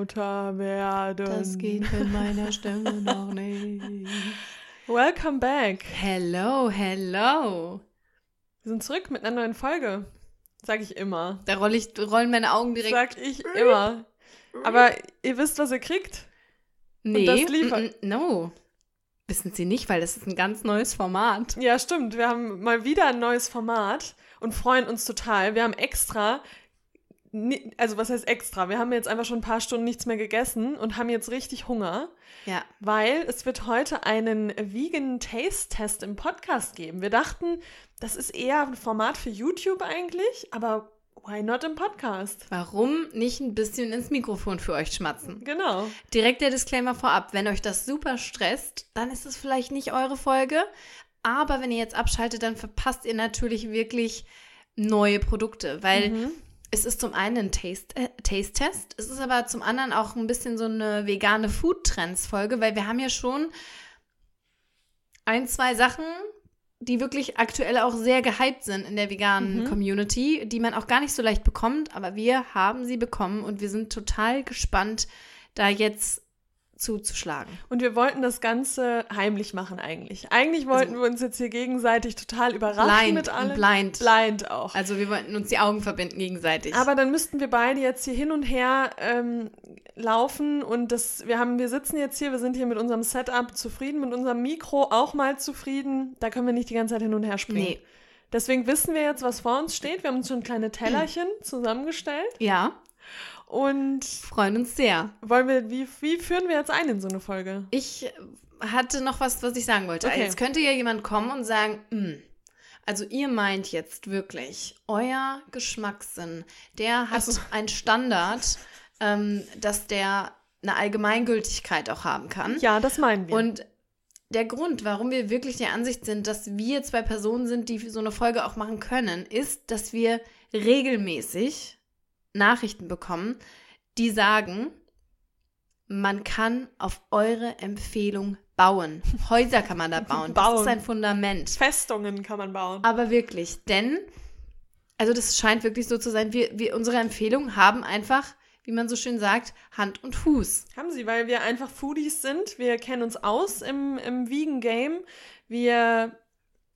Lauter werden? Das geht mit meiner Stimme noch nicht. Welcome back. Hello, hello. Wir sind zurück mit einer neuen Folge. Sag ich immer. Da roll ich, rollen meine Augen direkt. Sag ich immer. Aber ihr wisst, was ihr kriegt? nee, und das liefert- mm, mm, no. Wissen Sie nicht, weil das ist ein ganz neues Format. Ja, stimmt. Wir haben mal wieder ein neues Format und freuen uns total. Wir haben extra, also was heißt extra? Wir haben jetzt einfach schon ein paar Stunden nichts mehr gegessen und haben jetzt richtig Hunger, Ja. weil es wird heute einen Vegan Taste Test im Podcast geben. Wir dachten, das ist eher ein Format für YouTube eigentlich, aber why not im Podcast? Warum nicht ein bisschen ins Mikrofon für euch schmatzen? Genau. Direkt der Disclaimer vorab. Wenn euch das super stresst, dann ist es vielleicht nicht eure Folge. Aber wenn ihr jetzt abschaltet, dann verpasst ihr natürlich wirklich neue Produkte, weil Mhm. Es ist zum einen ein Taste, äh, Taste-Test, es ist aber zum anderen auch ein bisschen so eine vegane Food-Trends-Folge, weil wir haben ja schon ein, zwei Sachen, die wirklich aktuell auch sehr gehypt sind in der veganen Mhm. Community, die man auch gar nicht so leicht bekommt, aber wir haben sie bekommen und wir sind total gespannt, da jetzt zuzuschlagen. Und wir wollten das Ganze heimlich machen eigentlich. Eigentlich wollten wir uns jetzt hier gegenseitig total überraschen Also Blind, mit allem. blind. Blind auch. Also wir wollten uns die Augen verbinden gegenseitig. Aber dann müssten wir beide jetzt hier hin und her ähm, laufen und das, wir haben, wir sitzen jetzt hier, wir sind hier mit unserem Setup zufrieden, mit unserem Mikro auch mal zufrieden. Da können wir nicht die ganze Zeit hin und her springen. nee. Deswegen wissen wir jetzt, was vor uns steht. Wir haben uns schon kleine Tellerchen zusammengestellt Ja, und freuen uns sehr. wollen wir, wie, wie führen wir jetzt ein in so eine Folge? Ich hatte noch was, was ich sagen wollte. Okay. Jetzt könnte ja jemand kommen und sagen, "Hm, also ihr meint jetzt wirklich, euer Geschmackssinn, der hat Ach so. einen Standard, ähm, dass der eine Allgemeingültigkeit auch haben kann. Ja, das meinen wir. Und der Grund, warum wir wirklich der Ansicht sind, dass wir zwei Personen sind, die so eine Folge auch machen können, ist, dass wir regelmäßig Nachrichten bekommen, die sagen, man kann auf eure Empfehlung bauen. Häuser kann man da bauen. Das Bauen. ist ein Fundament. Festungen kann man bauen. Aber wirklich, denn, also das scheint wirklich so zu sein, wir, wir, unsere Empfehlungen haben einfach, wie man so schön sagt, Hand und Fuß. Haben sie, weil wir einfach Foodies sind. Wir kennen uns aus im, im Vegan-Game. Wir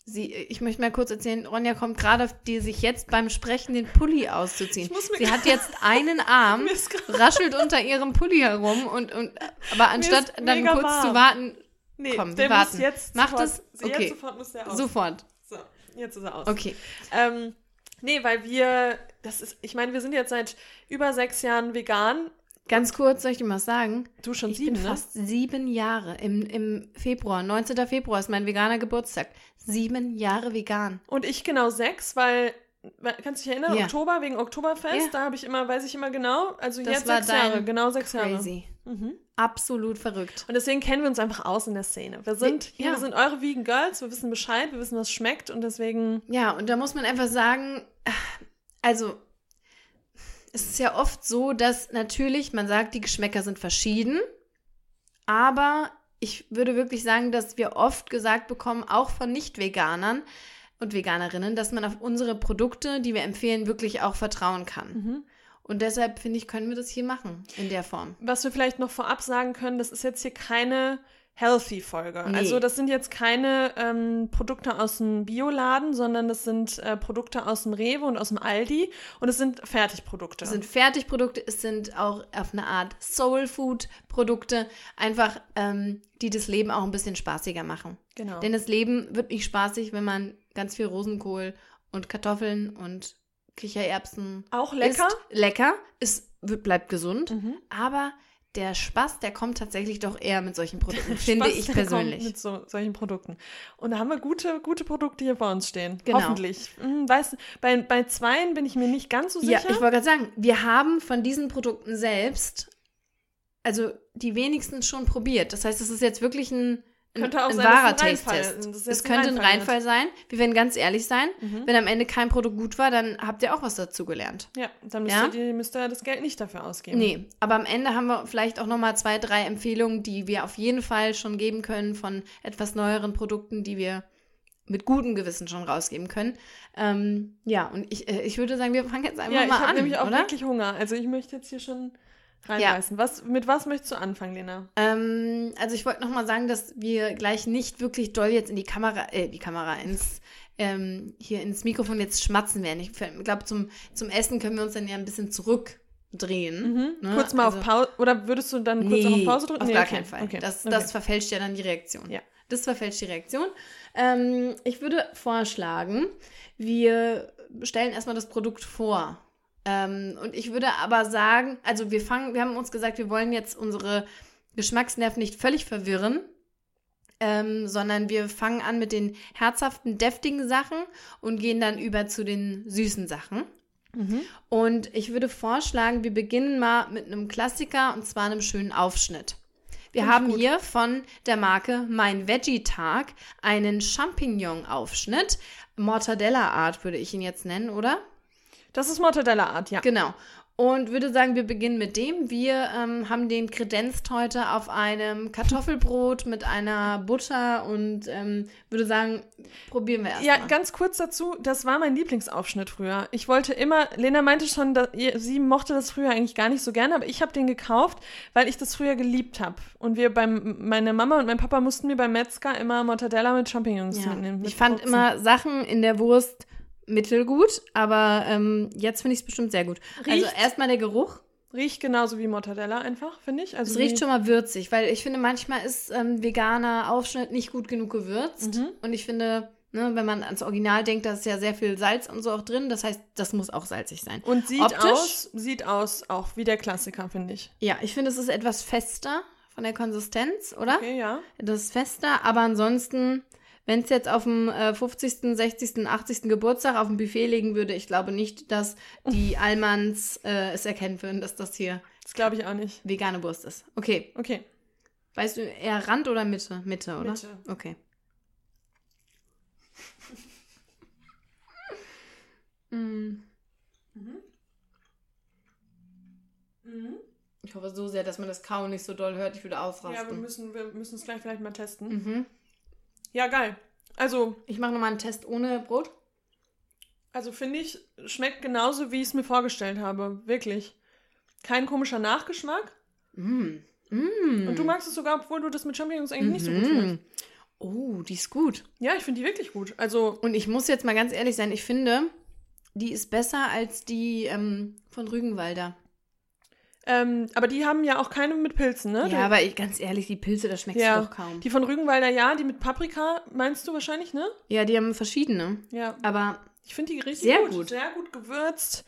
Sie, ich möchte mal kurz erzählen, Ronja kommt gerade auf die, sich jetzt beim Sprechen den Pulli auszuziehen. Ich muss mir Sie hat jetzt einen Arm, raschelt unter ihrem Pulli herum und, und aber anstatt dann kurz warm. zu warten, Nee, Komm, wir warten. jetzt Macht sofort, es? Jetzt Okay. sofort muss der aus. sofort. So, jetzt ist er aus. Okay. Ähm, nee, weil wir, das ist, ich meine, wir sind jetzt seit über sechs Jahren vegan. Ganz kurz soll ich dir mal was sagen? Du schon Ich sieben, bin ne? fast sieben Jahre. Im, Im Februar, 19. Februar ist mein veganer Geburtstag. Sieben Jahre vegan. Und ich genau sechs, weil, kannst du dich erinnern, Ja. Oktober wegen Oktoberfest, Ja. da habe ich immer, weiß ich immer genau, also Das jetzt sechs Jahre, genau sechs Jahre. Crazy. Mhm. Absolut verrückt. Und deswegen kennen wir uns einfach aus in der Szene. Wir sind, Ja. wir sind eure Vegan Girls, wir wissen Bescheid, wir wissen, was schmeckt und deswegen, Ja, und da muss man einfach sagen, also es ist ja oft so, dass natürlich man sagt, die Geschmäcker sind verschieden, aber ich würde wirklich sagen, dass wir oft gesagt bekommen, auch von Nicht-Veganern und Veganerinnen, dass man auf unsere Produkte, die wir empfehlen, wirklich auch vertrauen kann. mhm. Und deshalb finde ich, können wir das hier machen in der Form. was wir vielleicht noch vorab sagen können, das ist jetzt hier keine Healthy-Folge. Nee. Also das sind jetzt keine ähm, Produkte aus dem Bioladen, sondern das sind äh, Produkte aus dem Rewe und aus dem Aldi und es sind Fertigprodukte. Es sind Fertigprodukte, es sind auch auf eine Art Soul-Food-Produkte, einfach, ähm, die das Leben auch ein bisschen spaßiger machen. genau. Denn das Leben wird nicht spaßig, wenn man ganz viel Rosenkohl und Kartoffeln und Kichererbsen Auch lecker. isst. Lecker, es wird, bleibt gesund, Mhm. aber der Spaß, der kommt tatsächlich doch eher mit solchen Produkten, finde Spaß, ich persönlich. Mit so, solchen Produkten. Und da haben wir gute, gute Produkte hier vor uns stehen. Genau. Hoffentlich. Hm, weißt, bei, bei zweien bin ich mir nicht ganz so Ja, sicher. ich wollte gerade sagen, wir haben von diesen Produkten selbst, also die wenigsten schon probiert. Das heißt, es ist jetzt wirklich ein, Könnte auch ein sein, wahrer Taste-Test. es könnte ein Reinfall Reinfall sein. Wir werden ganz ehrlich sein. Mhm. Wenn am Ende kein Produkt gut war, dann habt ihr auch was dazu gelernt. ja, dann müsst, Ja? Ihr, müsst ihr das Geld nicht dafür ausgeben. Nee, aber am Ende haben wir vielleicht auch nochmal zwei, drei Empfehlungen, die wir auf jeden Fall schon geben können von etwas neueren Produkten, die wir mit gutem Gewissen schon rausgeben können. Ähm, ja, und ich, äh, ich würde sagen, wir fangen jetzt einfach Ja, ich mal habe an, nämlich auch oder? wirklich Hunger. Also ich möchte jetzt hier schon reinbeißen. Was, mit was möchtest du anfangen, Lena? Ähm, also ich wollte noch mal sagen, dass wir gleich nicht wirklich doll jetzt in die Kamera, äh, die Kamera, ins, ähm, hier ins Mikrofon jetzt schmatzen werden. Ich glaube, zum, zum Essen können wir uns dann ja ein bisschen zurückdrehen. ne? kurz mal Also- auf Pause. Oder würdest du dann kurz auch auf Pause drücken? Auf Nee, gar okay. keinen Fall. Okay. Das, okay. das verfälscht ja dann die Reaktion. Ja. Das verfälscht die Reaktion. Ähm, ich würde vorschlagen, wir stellen erstmal das Produkt vor. Ähm, und ich würde aber sagen, also wir fangen, wir haben uns gesagt, wir wollen jetzt unsere Geschmacksnerven nicht völlig verwirren, ähm, sondern wir fangen an mit den herzhaften, deftigen Sachen und gehen dann über zu den süßen Sachen. Mhm. Und ich würde vorschlagen, wir beginnen mal mit einem Klassiker und zwar einem schönen Aufschnitt. Wir ich haben gut. hier von der Marke Mein Veggie-Tag einen Champignon-Aufschnitt. Mortadella-Art würde ich ihn jetzt nennen, oder? Das ist Mortadella-Art, ja. Genau. Und würde sagen, wir beginnen mit dem. Wir ähm, haben den kredenzt heute auf einem Kartoffelbrot mit einer Butter und ähm, würde sagen, probieren wir erst Ja, mal. ganz kurz dazu, das war mein Lieblingsaufschnitt früher. Ich wollte immer, Lena meinte schon, dass, ihr- sie mochte das früher eigentlich gar nicht so gerne, aber ich habe den gekauft, weil ich das früher geliebt habe. Und wir beim, meine Mama und mein Papa mussten mir beim Metzger immer Mortadella mit Champignons Ja. mitnehmen. mit Ich fand Wurzeln. immer Sachen in der Wurst mittelgut, aber ähm, jetzt finde ich es bestimmt sehr gut. Also Riecht- erstmal der Geruch. Riecht genauso wie Mortadella einfach, finde ich. Also Es riecht schon mal würzig, weil ich finde, manchmal ist ähm, veganer Aufschnitt nicht gut genug gewürzt. Mhm. Und ich finde, ne, wenn man ans Original denkt, da ist ja sehr viel Salz und so auch drin. Das heißt, das muss auch salzig sein. Und sieht Optisch? aus, sieht aus auch wie der Klassiker, finde ich. Ja, ich finde, es ist etwas fester von der Konsistenz, oder? Okay, ja. Das ist fester, aber ansonsten, wenn es jetzt auf dem äh, 50., 60., 80. Geburtstag auf dem Buffet liegen würde, ich glaube nicht, dass die Allmanns äh, es erkennen würden, dass das hier Das glaube ich auch nicht. vegane Wurst ist. Okay. Okay. Weißt du, eher Rand oder Mitte? Mitte, oder? Mitte. Okay. Mm. Ich hoffe so sehr, dass man das Kauen nicht so doll hört. Ich würde Ja, wir ausrasten. müssen, wir müssen es gleich vielleicht mal testen. mhm. Ja, geil. Also, Ich mache nochmal einen Test ohne Brot. also finde ich, schmeckt genauso, wie ich es mir vorgestellt habe. Wirklich. Kein komischer Nachgeschmack. Mm. Mm. Und du magst es sogar, obwohl du das mit Champignons eigentlich nicht so gut Mhm. findest. Oh, die ist gut. Ja, ich finde die wirklich gut. Also, Und ich muss jetzt mal ganz ehrlich sein, ich finde, die ist besser als die ähm, von Rügenwalder. Ähm, aber die haben ja auch keine mit Pilzen, ne? Ja, aber ich, ganz ehrlich, die Pilze, da schmeckst Ja, du doch kaum. Die von Rügenwalder, ja, die mit Paprika meinst du wahrscheinlich, ne? ja, die haben verschiedene. Ja. Aber Ich finde die richtig Sehr gut. gut. Sehr gut gewürzt.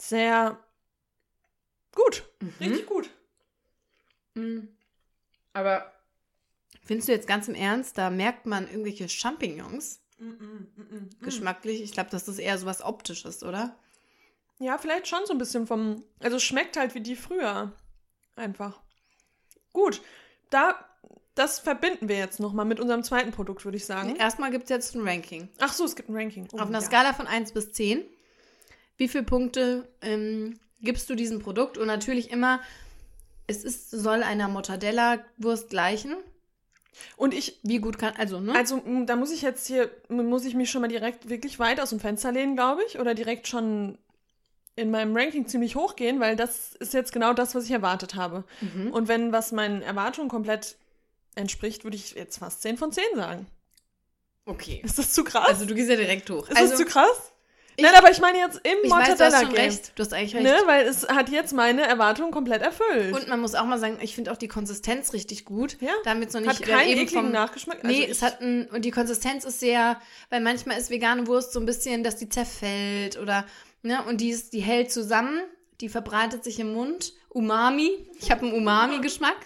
Sehr gut. Mhm. Richtig gut. Mm. Aber findest du jetzt ganz im Ernst, da merkt man irgendwelche Champignons mm. geschmacklich? Ich glaube, das ist eher so was Optisches, oder? Ja, vielleicht schon so ein bisschen vom. Also es schmeckt halt wie die früher. Einfach. Gut. Da. Das verbinden wir jetzt nochmal mit unserem zweiten Produkt, würde ich sagen. Erstmal gibt es jetzt ein Ranking. Ach so, es gibt ein Ranking. Oh, Auf einer ja. Skala von 1 bis 10. Wie viele Punkte ähm, gibst du diesem Produkt? Und natürlich immer, es ist, soll einer Mortadella-Wurst gleichen. Und ich. Wie gut kann, also, ne? Also, da muss ich jetzt hier. Muss ich mich schon mal direkt wirklich weit aus dem Fenster lehnen, glaube ich. Oder direkt schon in meinem Ranking ziemlich hoch gehen, weil das ist jetzt genau das, was ich erwartet habe. Mhm. Und wenn was meinen Erwartungen komplett entspricht, würde ich jetzt fast 10 von 10 sagen. okay. Ist das zu krass? Also, du gehst ja direkt hoch. ist also, das zu krass? ich- Nein, aber ich meine jetzt im ich weiß, du hast Mortadella-Game. recht. Du hast eigentlich recht. Ne, weil es hat jetzt meine Erwartungen komplett erfüllt. Und man muss auch mal sagen, ich finde auch die Konsistenz richtig gut. Ja. Damit so nicht hat keinen eben ekligen vom, Nachgeschmack. Nee, Also es ich- hat ein, und die Konsistenz ist sehr, weil manchmal ist vegane Wurst so ein bisschen, dass die zerfällt oder, ne, und die ist, die hält zusammen, die verbreitet sich im Mund. Umami. Ich habe einen Umami-Geschmack.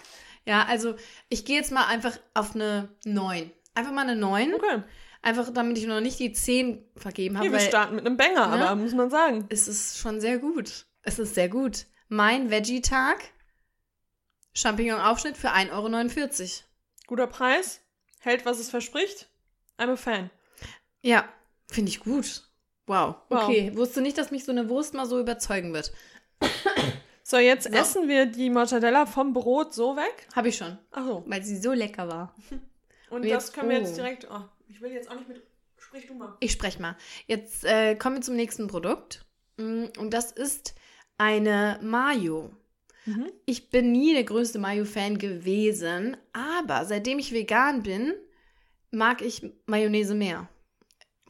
Ja, also ich gehe jetzt mal einfach auf eine 9. Einfach mal eine 9. Okay. Einfach damit ich noch nicht die 10 vergeben habe, Hier, wir weil starten mit einem Banger, Ne? aber muss man sagen. es ist schon sehr gut. Es ist sehr gut. Mein Veggie-Tag. Champignon-Aufschnitt für 1,49 Euro. Guter Preis, hält, was es verspricht. I'm a fan. Ja, finde ich gut. Wow. Wow. Okay, wusste nicht, dass mich so eine Wurst mal so überzeugen wird. So, jetzt So. essen wir die Mortadella vom Brot so weg. Habe ich schon, Ach so. weil sie so lecker war. Und Und das jetzt- können wir oh. jetzt direkt. Oh, ich will jetzt auch nicht mit Sprich du mal. Ich spreche mal. Jetzt äh, kommen wir zum nächsten Produkt. Mm, Und das ist eine Mayo. Mhm. Ich bin nie der größte Mayo-Fan gewesen, aber seitdem ich vegan bin, mag ich Mayonnaise mehr.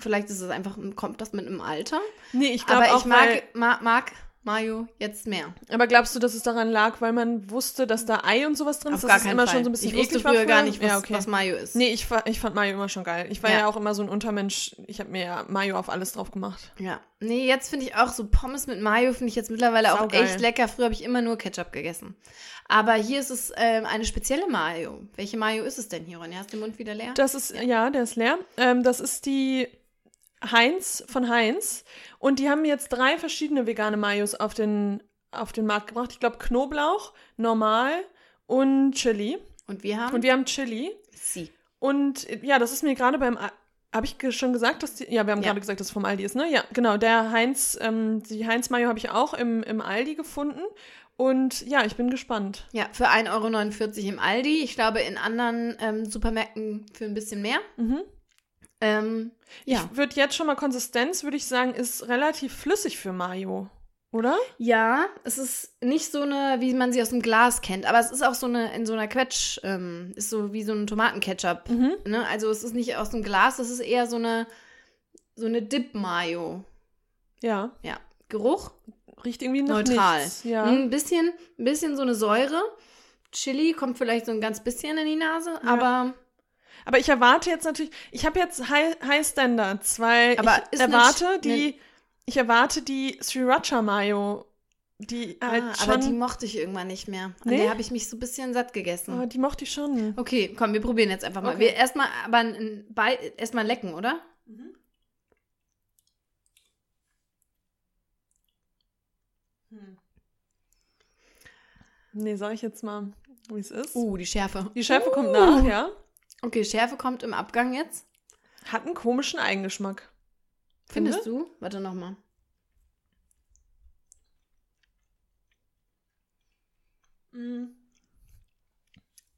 Vielleicht ist es einfach, kommt das mit dem Alter. Nee, ich glaube Aber auch, ich mag, ma, mag Mayo jetzt mehr. aber glaubst du, dass es daran lag, weil man wusste, dass da Ei und sowas drin ist? Auf dass gar es keinen immer Fall. schon so ein bisschen ich wusste war früher gar früher? nicht, was, ja, okay. was Mayo ist. Nee, ich, ich fand Mayo immer schon geil. Ich war Ja. ja, auch immer so ein Untermensch. Ich habe mir ja Mayo auf alles drauf gemacht. Ja. Nee, jetzt finde ich auch so Pommes mit Mayo finde ich jetzt mittlerweile auch Saugeil. echt lecker. Früher habe ich immer nur Ketchup gegessen. Aber hier ist es ähm, eine spezielle Mayo. Welche Mayo ist es denn hier, Ronja? Hast du den Mund wieder leer? Das ist, ja, der ist leer. Ähm, das ist die Heinz von Heinz. Und die haben jetzt drei verschiedene vegane Mayos auf den, auf den Markt gebracht. Ich glaube Knoblauch, normal und Chili. Und wir haben Und wir haben Chili. sie. Und ja, das ist mir gerade beim. Habe ich schon gesagt, dass die. Ja, wir haben Ja. gerade gesagt, dass es vom Aldi ist, ne? Ja, genau. Der Heinz, ähm, die Heinz-Mayo habe ich auch im, im Aldi gefunden. Und ja, ich bin gespannt. Ja, für 1,49 Euro im Aldi. Ich glaube, in anderen ähm, Supermärkten für ein bisschen mehr. Mhm. Ähm, ja. Ich würde jetzt schon mal Konsistenz, würde ich sagen, ist relativ flüssig für Mayo. Oder? Ja, es ist nicht so eine, wie man sie aus dem Glas kennt, aber es ist auch so eine, in so einer Quetsch, ähm, ist so wie so ein Tomatenketchup. Mhm. Ne? Also es ist nicht aus dem Glas, es ist eher so eine, so eine Dip-Mayo. Ja. Ja. Geruch? Riecht irgendwie nach Neutral. nichts. Ja. Ein bisschen, ein bisschen so eine Säure. Chili kommt vielleicht so ein ganz bisschen in die Nase, aber Aber ich erwarte jetzt natürlich, ich habe jetzt High, High Standards, weil Aber ich ist eine erwarte Sch- die, ich erwarte die Sriracha Mayo, die halt ah, schon, aber die mochte ich irgendwann nicht mehr. An Nee? der habe ich mich so ein bisschen satt gegessen. oh, die mochte ich schon. Okay, komm, wir probieren jetzt einfach mal. Okay. Wir erstmal, aber ein, ein Bei- erstmal lecken, oder? Nee, sag ich jetzt mal, wie es ist. Uh, die Schärfe. Die Schärfe Uh. kommt nach, ja. Okay, Schärfe kommt im Abgang jetzt. Hat einen komischen Eigengeschmack. Findest du? Warte nochmal. Mm.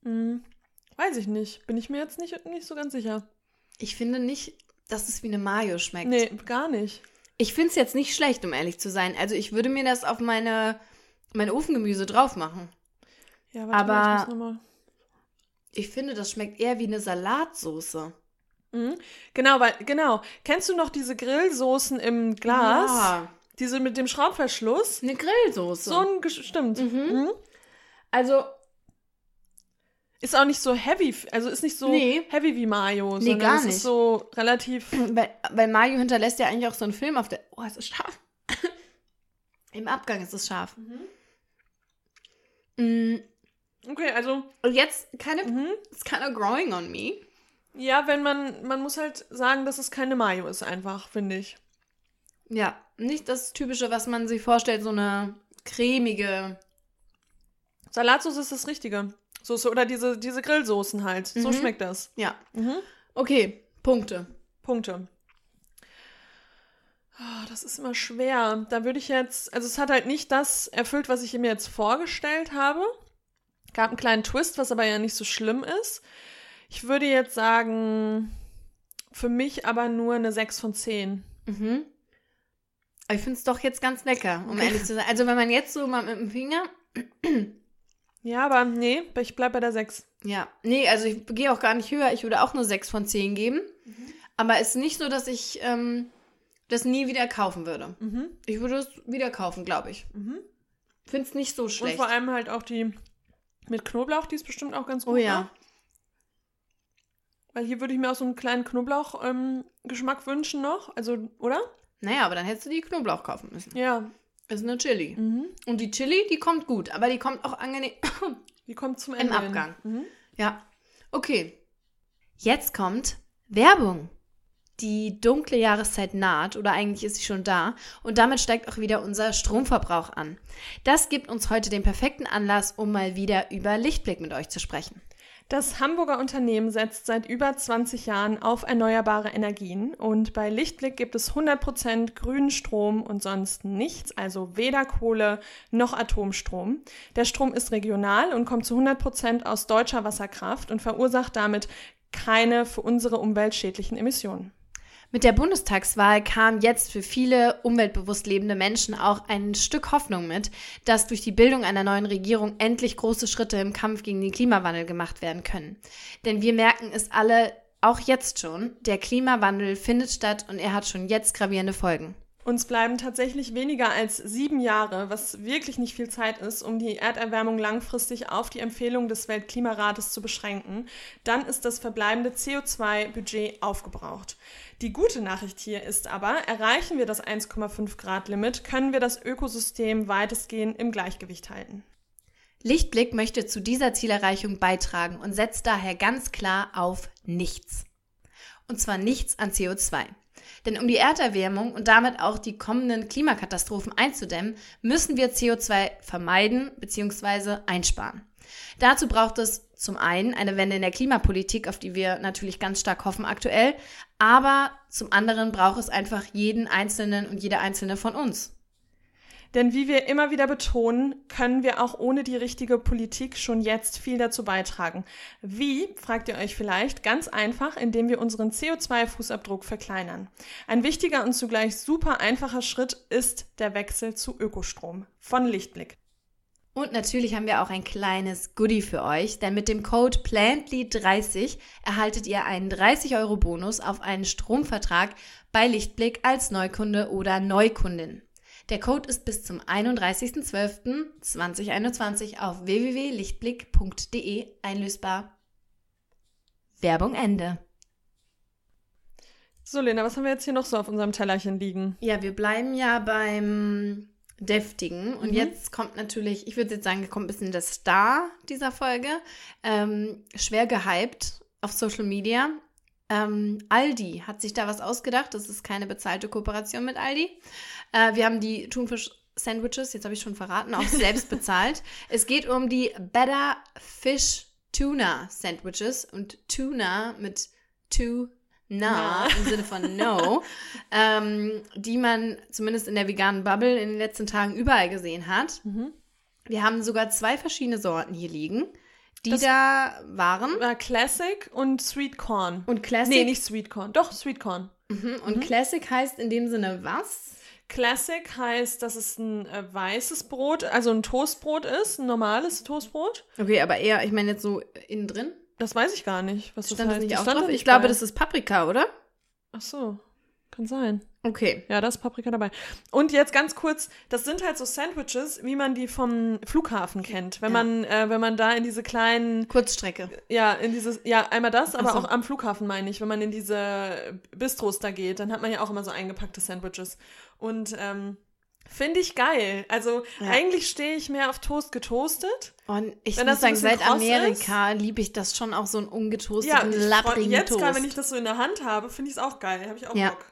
Mm. Weiß ich nicht. Bin ich mir jetzt nicht, nicht so ganz sicher. Ich finde nicht, dass es wie eine Mayo schmeckt. Nee, gar nicht. Ich finde es jetzt nicht schlecht, um ehrlich zu sein. Also ich würde mir das auf meine, mein Ofengemüse drauf machen. Ja, Aber- mal, ich muss noch mal. Ich finde, das schmeckt eher wie eine Salatsoße. Mhm. Genau, weil, genau. Kennst du noch diese Grillsoßen im Glas? Ja, Diese mit dem Schraubverschluss? eine Grillsoße. So ein, stimmt. Mhm. Mhm. also, Ist auch nicht so heavy, also ist nicht so Nee. heavy wie Mayo, Nee, sondern gar es nicht. ist so relativ. weil, weil Mayo hinterlässt ja eigentlich auch so einen Film auf der... Oh, es ist scharf. Im Abgang ist es scharf. Mm, Okay, also, Und jetzt, keine, mhm. it's kind of growing on me. ja, wenn man, man muss halt sagen, dass es keine Mayo ist, einfach, finde ich. Ja, nicht das Typische, was man sich vorstellt, so eine cremige... Salatsauce ist das Richtige. Soße oder diese, diese Grillsoßen halt. So Mhm. schmeckt das. Ja, Mhm. okay, Punkte. Punkte. Ah, Das ist immer schwer. Da würde ich jetzt, also es hat halt nicht das erfüllt, was ich mir jetzt vorgestellt habe. Gab einen kleinen Twist, was aber ja nicht so schlimm ist. Ich würde jetzt sagen, für mich aber nur eine 6 von 10. Mhm. Ich finde es doch jetzt ganz lecker, um ehrlich zu sein. Also wenn man jetzt so mal mit dem Finger... Ja, aber nee, ich bleib bei der 6. Ja, nee, also ich gehe auch gar nicht höher. Ich würde auch nur 6 von 10 geben. Aber es ist nicht so, dass ich ähm, das nie wieder kaufen würde. Mhm. Ich würde es wieder kaufen, glaube ich. Mhm. Finde es nicht so Und schlecht. vor allem halt auch die mit Knoblauch, die ist bestimmt auch ganz gut. oh ja. ne? Weil hier würde ich mir auch so einen kleinen Knoblauch-Geschmack wünschen noch. Also, oder? Naja, aber dann hättest du die Knoblauch kaufen müssen. Ja. Ist eine Chili. Mhm. Und die Chili, die kommt gut, aber die kommt auch angenehm. Die kommt zum Im Ende. hin. Abgang. Mhm. ja. Okay. Jetzt kommt Werbung. Die dunkle Jahreszeit naht oder eigentlich ist sie schon da und damit steigt auch wieder unser Stromverbrauch an. Das gibt uns heute den perfekten Anlass, um mal wieder über Lichtblick mit euch zu sprechen. Das Hamburger Unternehmen setzt seit über 20 Jahren auf erneuerbare Energien und bei Lichtblick gibt es 100% grünen Strom und sonst nichts, also weder Kohle noch Atomstrom. Der Strom ist regional und kommt zu 100% aus deutscher Wasserkraft und verursacht damit keine für unsere Umwelt schädlichen Emissionen. Mit der Bundestagswahl kam jetzt für viele umweltbewusst lebende Menschen auch ein Stück Hoffnung mit, dass durch die Bildung einer neuen Regierung endlich große Schritte im Kampf gegen den Klimawandel gemacht werden können. Denn wir merken es alle auch jetzt schon, der Klimawandel findet statt und er hat schon jetzt gravierende Folgen. Uns bleiben tatsächlich weniger als sieben Jahre, was wirklich nicht viel Zeit ist, um die Erderwärmung langfristig auf die Empfehlung des Weltklimarates zu beschränken. Dann ist das verbleibende CO2-Budget aufgebraucht. Die gute Nachricht hier ist aber, erreichen wir das 1,5 Grad Limit, können wir das Ökosystem weitestgehend im Gleichgewicht halten. Lichtblick möchte zu dieser Zielerreichung beitragen und setzt daher ganz klar auf nichts. Und zwar nichts an CO2. Denn um die Erderwärmung und damit auch die kommenden Klimakatastrophen einzudämmen, müssen wir CO2 vermeiden bzw. einsparen. Dazu braucht es zum einen eine Wende in der Klimapolitik, auf die wir natürlich ganz stark hoffen aktuell, aber zum anderen braucht es einfach jeden Einzelnen und jede Einzelne von uns. Denn wie wir immer wieder betonen, können wir auch ohne die richtige Politik schon jetzt viel dazu beitragen. Wie, fragt ihr euch vielleicht, ganz einfach, indem wir unseren CO2-Fußabdruck verkleinern. Ein wichtiger und zugleich super einfacher Schritt ist der Wechsel zu Ökostrom von Lichtblick. Und natürlich haben wir auch ein kleines Goodie für euch, denn mit dem Code PLANTLY30 erhaltet ihr einen 30 Euro Bonus auf einen Stromvertrag bei Lichtblick als Neukunde oder Neukundin. Der Code ist bis zum 31.12.2021 auf www.lichtblick.de einlösbar. Werbung Ende. So, Lena, was haben wir jetzt hier noch so auf unserem Tellerchen liegen? Ja, wir bleiben ja beim Deftigen. Und mhm. jetzt kommt natürlich, ich würde jetzt sagen, kommt ein bisschen der Star dieser Folge. Ähm, schwer gehypt auf Social Media. Ähm, Aldi hat sich da was ausgedacht. Das ist keine bezahlte Kooperation mit Aldi. Äh, wir haben die Thunfisch-Sandwiches, jetzt habe ich schon verraten, auch selbst bezahlt. es geht um die Better Fish Tuna Sandwiches und Tuna mit Two na, im Sinne von no, ähm, die man zumindest in der veganen Bubble in den letzten Tagen überall gesehen hat. Mhm. Wir haben sogar zwei verschiedene Sorten hier liegen, die das da waren. War Classic und Sweet Corn. Und Classic? Nee, nicht Sweet Corn. Doch, Sweet Corn. Mhm. Und mhm. Classic heißt in dem Sinne was? Classic heißt, dass es ein äh, weißes Brot, also ein Toastbrot ist, ein normales Toastbrot. Okay, aber eher, ich meine jetzt so innen drin. Das weiß ich gar nicht, was das stand heißt. Das nicht auch drauf? Ich glaube, das ist Paprika, oder? Ach so, kann sein. Okay. Ja, da ist Paprika dabei. Und jetzt ganz kurz, das sind halt so Sandwiches, wie man die vom Flughafen kennt. Wenn ja. man, äh, wenn man da in diese kleinen Kurzstrecke. Ja, in dieses, ja, einmal das, aber so. auch am Flughafen meine ich, wenn man in diese Bistros da geht, dann hat man ja auch immer so eingepackte Sandwiches. Und ähm, Finde ich geil. Also ja. eigentlich stehe ich mehr auf Toast getoastet. Und ich wenn muss sagen, seit Amerika liebe ich das schon auch so ein ungetoasteten, ja, lapprigen jetzt Toast. Jetzt gerade, wenn ich das so in der Hand habe, finde ich es auch geil. Habe ich auch ja. Bock.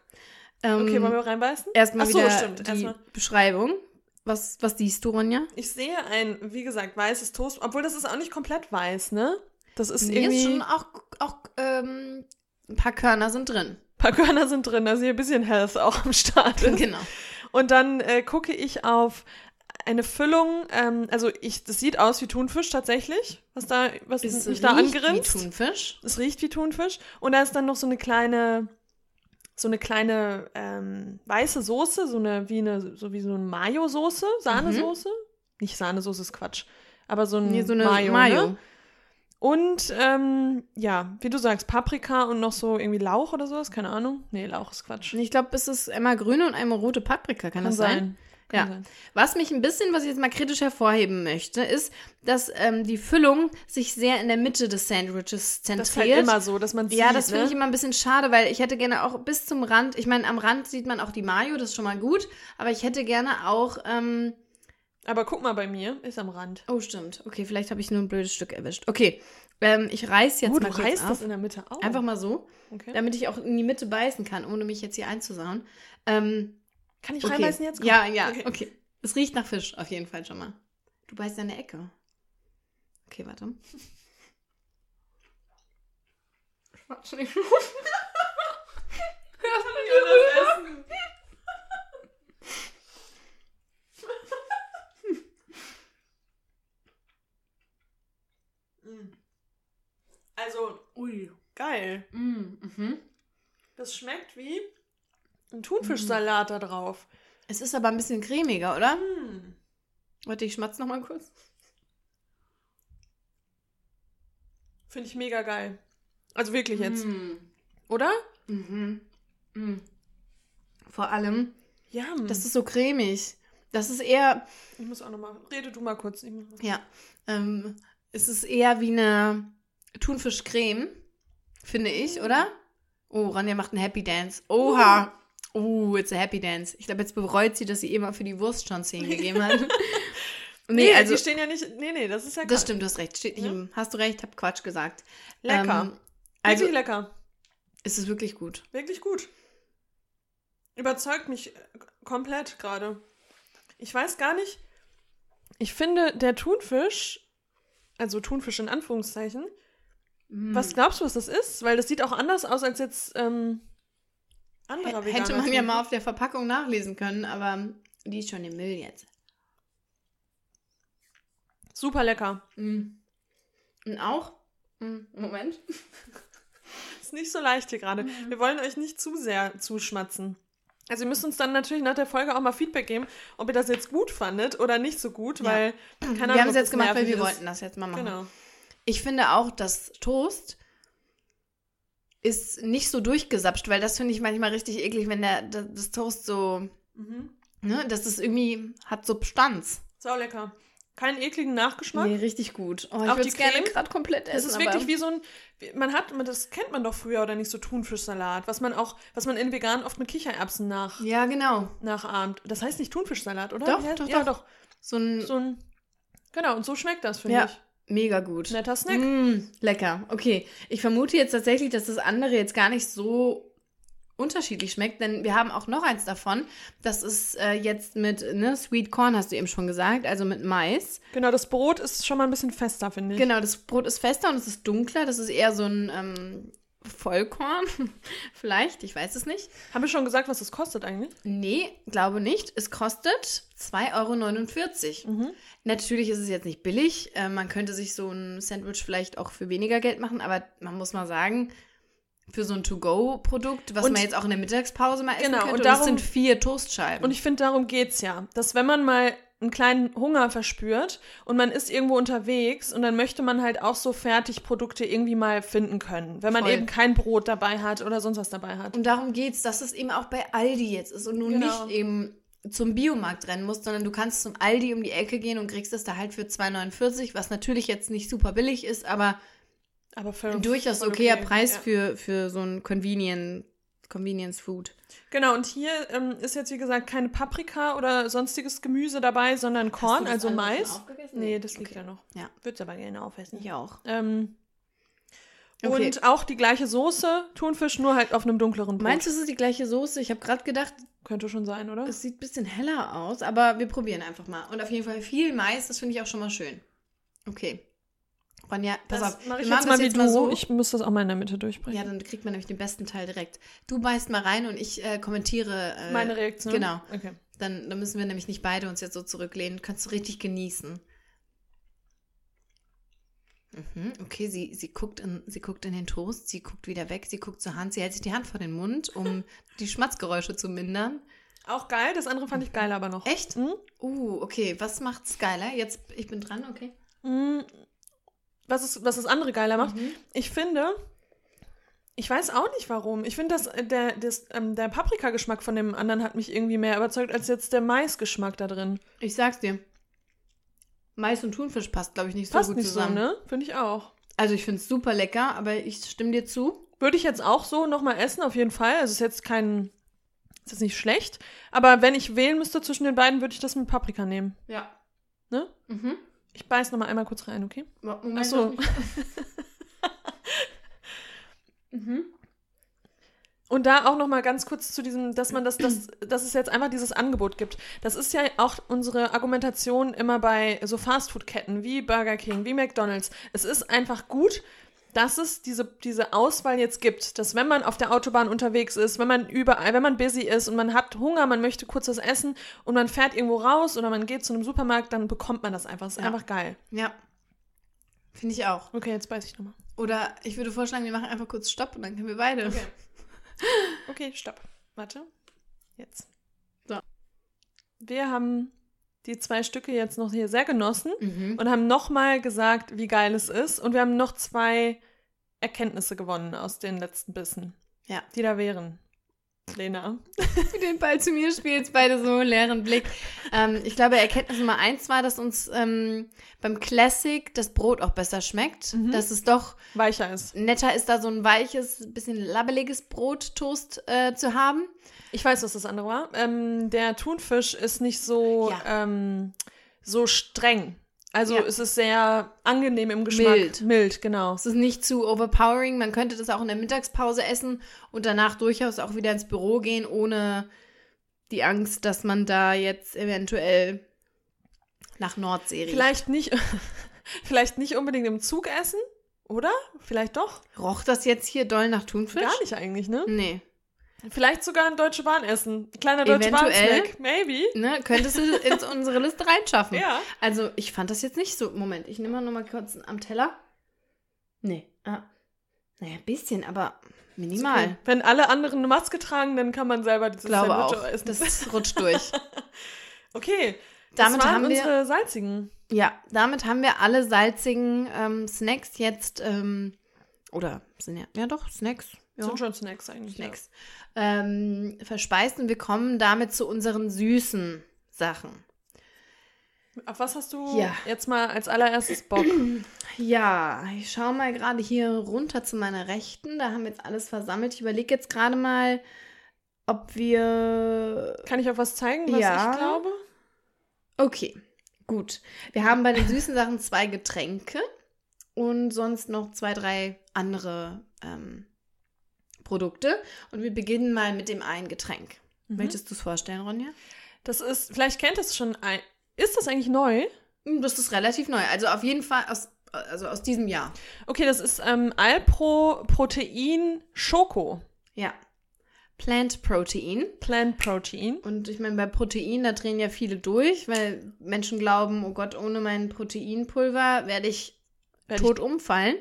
Ähm, okay, wollen wir reinbeißen? Erstmal so, wieder stimmt. die Erstmal. Beschreibung. Was, was siehst du, Ronja? Ich sehe ein, wie gesagt, weißes Toast, obwohl das ist auch nicht komplett weiß, ne? Das ist nee, irgendwie... ist schon auch, auch ähm, ein paar Körner sind drin. Ein paar Körner sind drin, also hier ein bisschen Health auch am Start. Ist. Genau. Und dann äh, gucke ich auf eine Füllung, ähm, also ich, das sieht aus wie Thunfisch tatsächlich, was da, was es mich da angerinnt. Wie Thunfisch. Es riecht wie Thunfisch. Und da ist dann noch so eine kleine, so eine kleine ähm, weiße Soße, so eine, wie eine, so wie so eine Mayo-Soße, Sahnesoße. Mhm. Nicht Sahnesoße ist Quatsch. Aber so, ein nee, so eine Mayo. Mayo. Ne? Und ähm, ja, wie du sagst, Paprika und noch so irgendwie Lauch oder sowas, keine Ahnung. Nee, Lauch ist Quatsch. Ich glaube, es ist einmal grüne und einmal rote Paprika, kann, kann das sein? sein? Ja. Sein. Was mich ein bisschen, was ich jetzt mal kritisch hervorheben möchte, ist, dass ähm, die Füllung sich sehr in der Mitte des Sandwiches zentriert. Das ist halt immer so, dass man sieht, Ja, das finde ne? ich immer ein bisschen schade, weil ich hätte gerne auch bis zum Rand, ich meine, am Rand sieht man auch die Mayo, das ist schon mal gut, aber ich hätte gerne auch ähm, aber guck mal bei mir, ist am Rand. Oh, stimmt. Okay, vielleicht habe ich nur ein blödes Stück erwischt. Okay, ähm, ich reiß jetzt oh, mal du reißt das in der Mitte auf. Einfach mal so, okay. damit ich auch in die Mitte beißen kann, ohne mich jetzt hier einzusauen. Ähm, kann ich okay. reinbeißen jetzt? Komm. Ja, ja, okay. okay. Es riecht nach Fisch, auf jeden Fall schon mal. Du beißt deine Ecke. Okay, warte. Schwarz nicht. Hörst du nicht das Essen? Also, ui, geil. Mm, mhm. Das schmeckt wie ein Thunfischsalat da drauf. Es ist aber ein bisschen cremiger, oder? Mm. Warte, ich schmatz noch mal kurz. Finde ich mega geil. Also wirklich jetzt. Mm. Oder? Mhm. Mm. Vor allem, Ja. das ist so cremig. Das ist eher, ich muss auch nochmal. Rede du mal kurz. Muss- ja, ähm, es ist eher wie eine Thunfischcreme, finde ich, oder? Oh, Ronja macht einen Happy Dance. Oha. Oh, it's a Happy Dance. Ich glaube, jetzt bereut sie, dass sie immer für die Wurst schon 10 gegeben hat. Nee, nee, also, die stehen ja nicht. Nee, nee, das ist ja das Quatsch. stimmt, du hast recht. Steht nicht Ja. hast du recht, hab Quatsch gesagt. Lecker. Ähm, also, Wirklich lecker. ist es wirklich gut. Wirklich gut. Überzeugt mich äh, komplett gerade. Ich weiß gar nicht. Ich finde, der Thunfisch, also Thunfisch in Anführungszeichen, Mm. was glaubst du, was das ist? Weil das sieht auch anders aus als jetzt ähm, anderer H- Hätte veganer man ja mal auf der Verpackung nachlesen können, aber die ist schon im Müll jetzt. Super lecker. Mm. Und auch, mm, Moment, Ist nicht so leicht hier gerade. Mhm. Wir wollen euch nicht zu sehr zuschmatzen. Also ihr müsst uns dann natürlich nach der Folge auch mal Feedback geben, ob ihr das jetzt gut fandet oder nicht so gut, Ja. weil keine wir Ahnung, haben ob es jetzt gemacht, weil wir ist. wollten das jetzt mal machen. Genau. Ich finde auch, das Toast ist nicht so durchgesapscht, weil das finde ich manchmal richtig eklig, wenn der, das Toast so, Mhm. ne, das ist irgendwie, hat Substanz. Sau lecker. Keinen ekligen Nachgeschmack. Nee, richtig gut. Oh, ich Auch würde die es gerne gerade komplett essen. Es ist wirklich wie so ein, man hat, das kennt man doch früher oder nicht, so Thunfischsalat, was man auch, was man in vegan oft mit Kichererbsen nach, Ja, genau. nachahmt. Das heißt nicht Thunfischsalat, oder? Doch, heißt- doch, ja, doch. doch. So ein So ein, genau, und so schmeckt das, finde Ja. ich. Mega gut. Netter Snack. Mm, lecker. Okay. Ich vermute jetzt tatsächlich, dass das andere jetzt gar nicht so unterschiedlich schmeckt, denn wir haben auch noch eins davon. Das ist äh, jetzt mit ne, Sweet Corn, hast du eben schon gesagt, also mit Mais. Genau, das Brot ist schon mal ein bisschen fester, finde ich. Genau, das Brot ist fester und es ist dunkler. Das ist eher so ein ähm, Vollkorn. Vielleicht, ich weiß es nicht. Haben wir schon gesagt, was das kostet eigentlich? Nee, glaube nicht. Es kostet 2,49 Euro. Mhm. Natürlich ist es jetzt nicht billig. Äh, man könnte sich so ein Sandwich vielleicht auch für weniger Geld machen, aber man muss mal sagen, für so ein To-Go-Produkt, was Und- man jetzt auch in der Mittagspause mal essen Genau, könnte, und darum- das sind vier Toastscheiben. Und ich finde, darum geht's ja. Dass wenn man mal einen kleinen Hunger verspürt und man ist irgendwo unterwegs und dann möchte man halt auch so Fertigprodukte irgendwie mal finden können. Wenn man Voll. eben kein Brot dabei hat oder sonst was dabei hat. Und darum geht's, dass es eben auch bei Aldi jetzt ist und du Genau. nicht eben zum Biomarkt rennen musst, sondern du kannst zum Aldi um die Ecke gehen und kriegst es da halt für 2,49, was natürlich jetzt nicht super billig ist, aber Aber für, ein durchaus voll okayer okay, Preis ja. für, für so ein Convenient, Convenience Food. Genau, und hier ähm, ist jetzt wie gesagt keine Paprika oder sonstiges Gemüse dabei, sondern Korn, also Mais. Nee, das liegt Okay. ja noch. Ja. Würde aber gerne aufessen. Ich auch. Ähm, Okay. Und auch die gleiche Soße, Thunfisch, nur halt auf einem dunkleren Brot. Meinst du, es ist die gleiche Soße? Ich habe gerade gedacht, Könnte schon sein, oder? es sieht ein bisschen heller aus, aber wir probieren einfach mal. Und auf jeden Fall viel Mais, das finde ich auch schon mal schön. Okay. Ronja, pass das auf. mache wir ich machen jetzt mal wie du. so. Ich muss das auch mal in der Mitte durchbringen. ja, dann kriegt man nämlich den besten Teil direkt. Du beißt mal rein und ich äh, kommentiere. Äh, Meine Reaktion. Genau. Okay. Dann, dann müssen wir nämlich nicht beide uns jetzt so zurücklehnen. Kannst du richtig genießen. Mhm, okay, sie, sie, guckt in, sie guckt in den Toast, sie guckt wieder weg, sie guckt zur Hand, sie hält sich die Hand vor den Mund, um die Schmatzgeräusche zu mindern. Auch geil, das andere fand ich geiler aber noch. Echt? Mhm. Uh, okay, was macht's geiler? Jetzt, ich bin dran, okay. Mhm. Was, ist, was das andere geiler macht? Mhm. Ich finde, ich weiß auch nicht warum. Ich finde, dass der, das, ähm, der Paprikageschmack von dem anderen hat mich irgendwie mehr überzeugt als jetzt der Maisgeschmack da drin. Ich sag's dir. Mais und Thunfisch passt, glaube ich, nicht so Passt gut nicht zusammen. so, ne? Finde ich auch. Also ich finde es super lecker, aber ich stimme dir zu. Würde ich jetzt auch so nochmal essen, auf jeden Fall. Also ist jetzt kein. Ist jetzt nicht schlecht. Aber wenn ich wählen müsste zwischen den beiden, würde ich das mit Paprika nehmen. Ja. Ne? Mhm. Ich beiß nochmal einmal kurz rein, okay? Moment, Ach so. mhm. Und da auch noch mal ganz kurz zu diesem, dass man das, das, dass es jetzt einfach dieses Angebot gibt. Das ist ja auch unsere Argumentation immer bei so Fastfood-Ketten wie Burger King, wie McDonald's. Es ist einfach gut, dass es diese, diese Auswahl jetzt gibt, dass wenn man auf der Autobahn unterwegs ist, wenn man überall, wenn man busy ist und man hat Hunger, man möchte kurz was essen und man fährt irgendwo raus oder man geht zu einem Supermarkt, dann bekommt man das einfach. Das ist Ja. einfach geil. Ja. Finde ich auch. Okay, jetzt beiß ich nochmal. Oder ich würde vorschlagen, wir machen einfach kurz Stopp und dann können wir beide. Okay, stopp. Warte. Jetzt. So. Wir haben die zwei Stücke jetzt noch hier sehr genossen Mhm. und haben nochmal gesagt, wie geil es ist. Und wir haben noch zwei Erkenntnisse gewonnen aus den letzten Bissen. Ja. Die da wären. Lena. den Ball zu mir spielst, beide so leeren Blick. Ähm, ich glaube, Erkenntnis Nummer eins war, dass uns ähm, beim Classic das Brot auch besser schmeckt. Mhm. Dass es doch Weicher ist. netter ist, da so ein weiches, bisschen labbeliges Brottoast äh, zu haben. Ich weiß, was das andere war. Ähm, der Thunfisch ist nicht so, Ja. ähm, so streng. Also Ja. es ist sehr angenehm im Geschmack. Mild. Mild, genau. Es ist nicht zu overpowering. Man könnte das auch in der Mittagspause essen und danach durchaus auch wieder ins Büro gehen, ohne die Angst, dass man da jetzt eventuell nach Nordsee riecht. Vielleicht nicht, vielleicht nicht unbedingt im Zug essen, oder? Vielleicht doch. Roch das jetzt hier doll nach Thunfisch? Gar nicht eigentlich, ne? Nee. Vielleicht sogar ein Deutsche Bahn essen. Kleiner Deutsche Eventuell. Bahn-Snack. Maybe. Ne, könntest du in unsere Liste reinschaffen. Ja. Also, ich fand das jetzt nicht so. Moment, ich nehme mal noch mal kurz am Teller. Nee. Ah. Naja, ein bisschen, aber minimal. Okay. Wenn alle anderen eine Maske tragen, dann kann man selber dieses Glaube Sandwich auch. essen. Das rutscht durch. okay. Das Damit waren haben wir- unsere salzigen. Ja, damit haben wir alle salzigen ähm, Snacks jetzt, ähm, oder sind ja, ja doch, Snacks. Ja, Sind schon Snacks eigentlich. Snacks. Ähm, verspeist und wir kommen damit zu unseren süßen Sachen. Ja. Auf was hast du Ja. jetzt mal als allererstes Bock? Ja, ich schaue mal gerade hier runter zu meiner Rechten. Da haben wir jetzt alles versammelt. Ich überlege jetzt gerade mal, ob wir. Kann ich auf was zeigen, was Ja. ich glaube? Okay, gut. Wir haben bei den süßen Sachen zwei Getränke und sonst noch zwei, drei andere ähm, Produkte. Und wir beginnen mal mit dem einen Getränk. Mhm. Möchtest du es vorstellen, Ronja? Das ist, vielleicht kennt es schon ein. Ist das eigentlich neu? Hm, Das ist relativ neu. Also auf jeden Fall aus, also aus diesem Jahr. Okay, das ist ähm, Alpro Protein Schoko. Ja. Plant Protein. Plant Protein. Und ich meine, bei Protein, da drehen ja viele durch, weil Menschen glauben, oh Gott, ohne mein Proteinpulver werde ich Werd tot umfallen.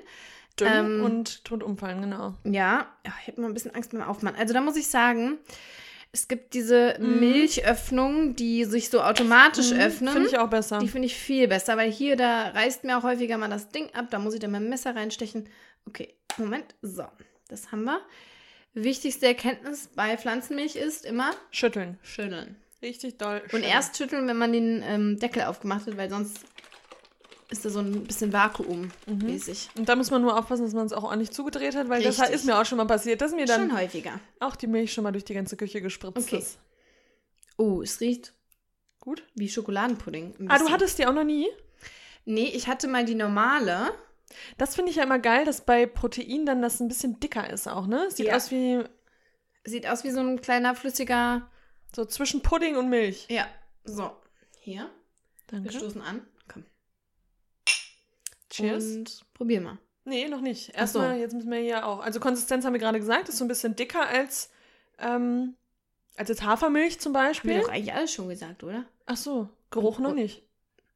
Dünn ähm, und tot umfallen, genau. Ja, ich habe immer ein bisschen Angst beim Aufmachen. Also da muss ich sagen, es gibt diese Mhm. Milchöffnungen, die sich so automatisch öffnen. Finde ich auch besser. Die finde ich viel besser, weil hier, da reißt mir auch häufiger mal das Ding ab. Da muss ich dann mit dem Messer reinstechen. Okay, Moment. So, das haben wir. Wichtigste Erkenntnis bei Pflanzenmilch ist immer Schütteln. schütteln. Richtig doll. Und schütteln. erst schütteln, wenn man den ähm, Deckel aufgemacht hat, weil sonst ist da so ein bisschen Vakuum mäßig. Und da muss man nur aufpassen, dass man es auch ordentlich zugedreht hat, weil das Richtig. ist mir auch schon mal passiert, dass mir dann Schon häufiger. auch die Milch schon mal durch die ganze Küche gespritzt Okay. ist. Oh, es riecht Gut. wie Schokoladenpudding. Ah, du hattest die auch noch nie? Nee, ich hatte mal die normale. Das finde ich ja immer geil, dass bei Protein dann das ein bisschen dicker ist auch, ne? Sieht Ja. aus wie Sieht aus wie so ein kleiner flüssiger. so zwischen Pudding und Milch. Ja. So. Hier. Wir Danke. stoßen an. Cheers. Und probier mal. Nee, noch nicht. Ach so. Erstmal, jetzt müssen wir hier auch. Also Konsistenz haben wir gerade gesagt, ist so ein bisschen dicker als, ähm, als jetzt Hafermilch zum Haben wir Beispiel. doch eigentlich alles schon gesagt, oder? Ach so, Geruch noch nicht.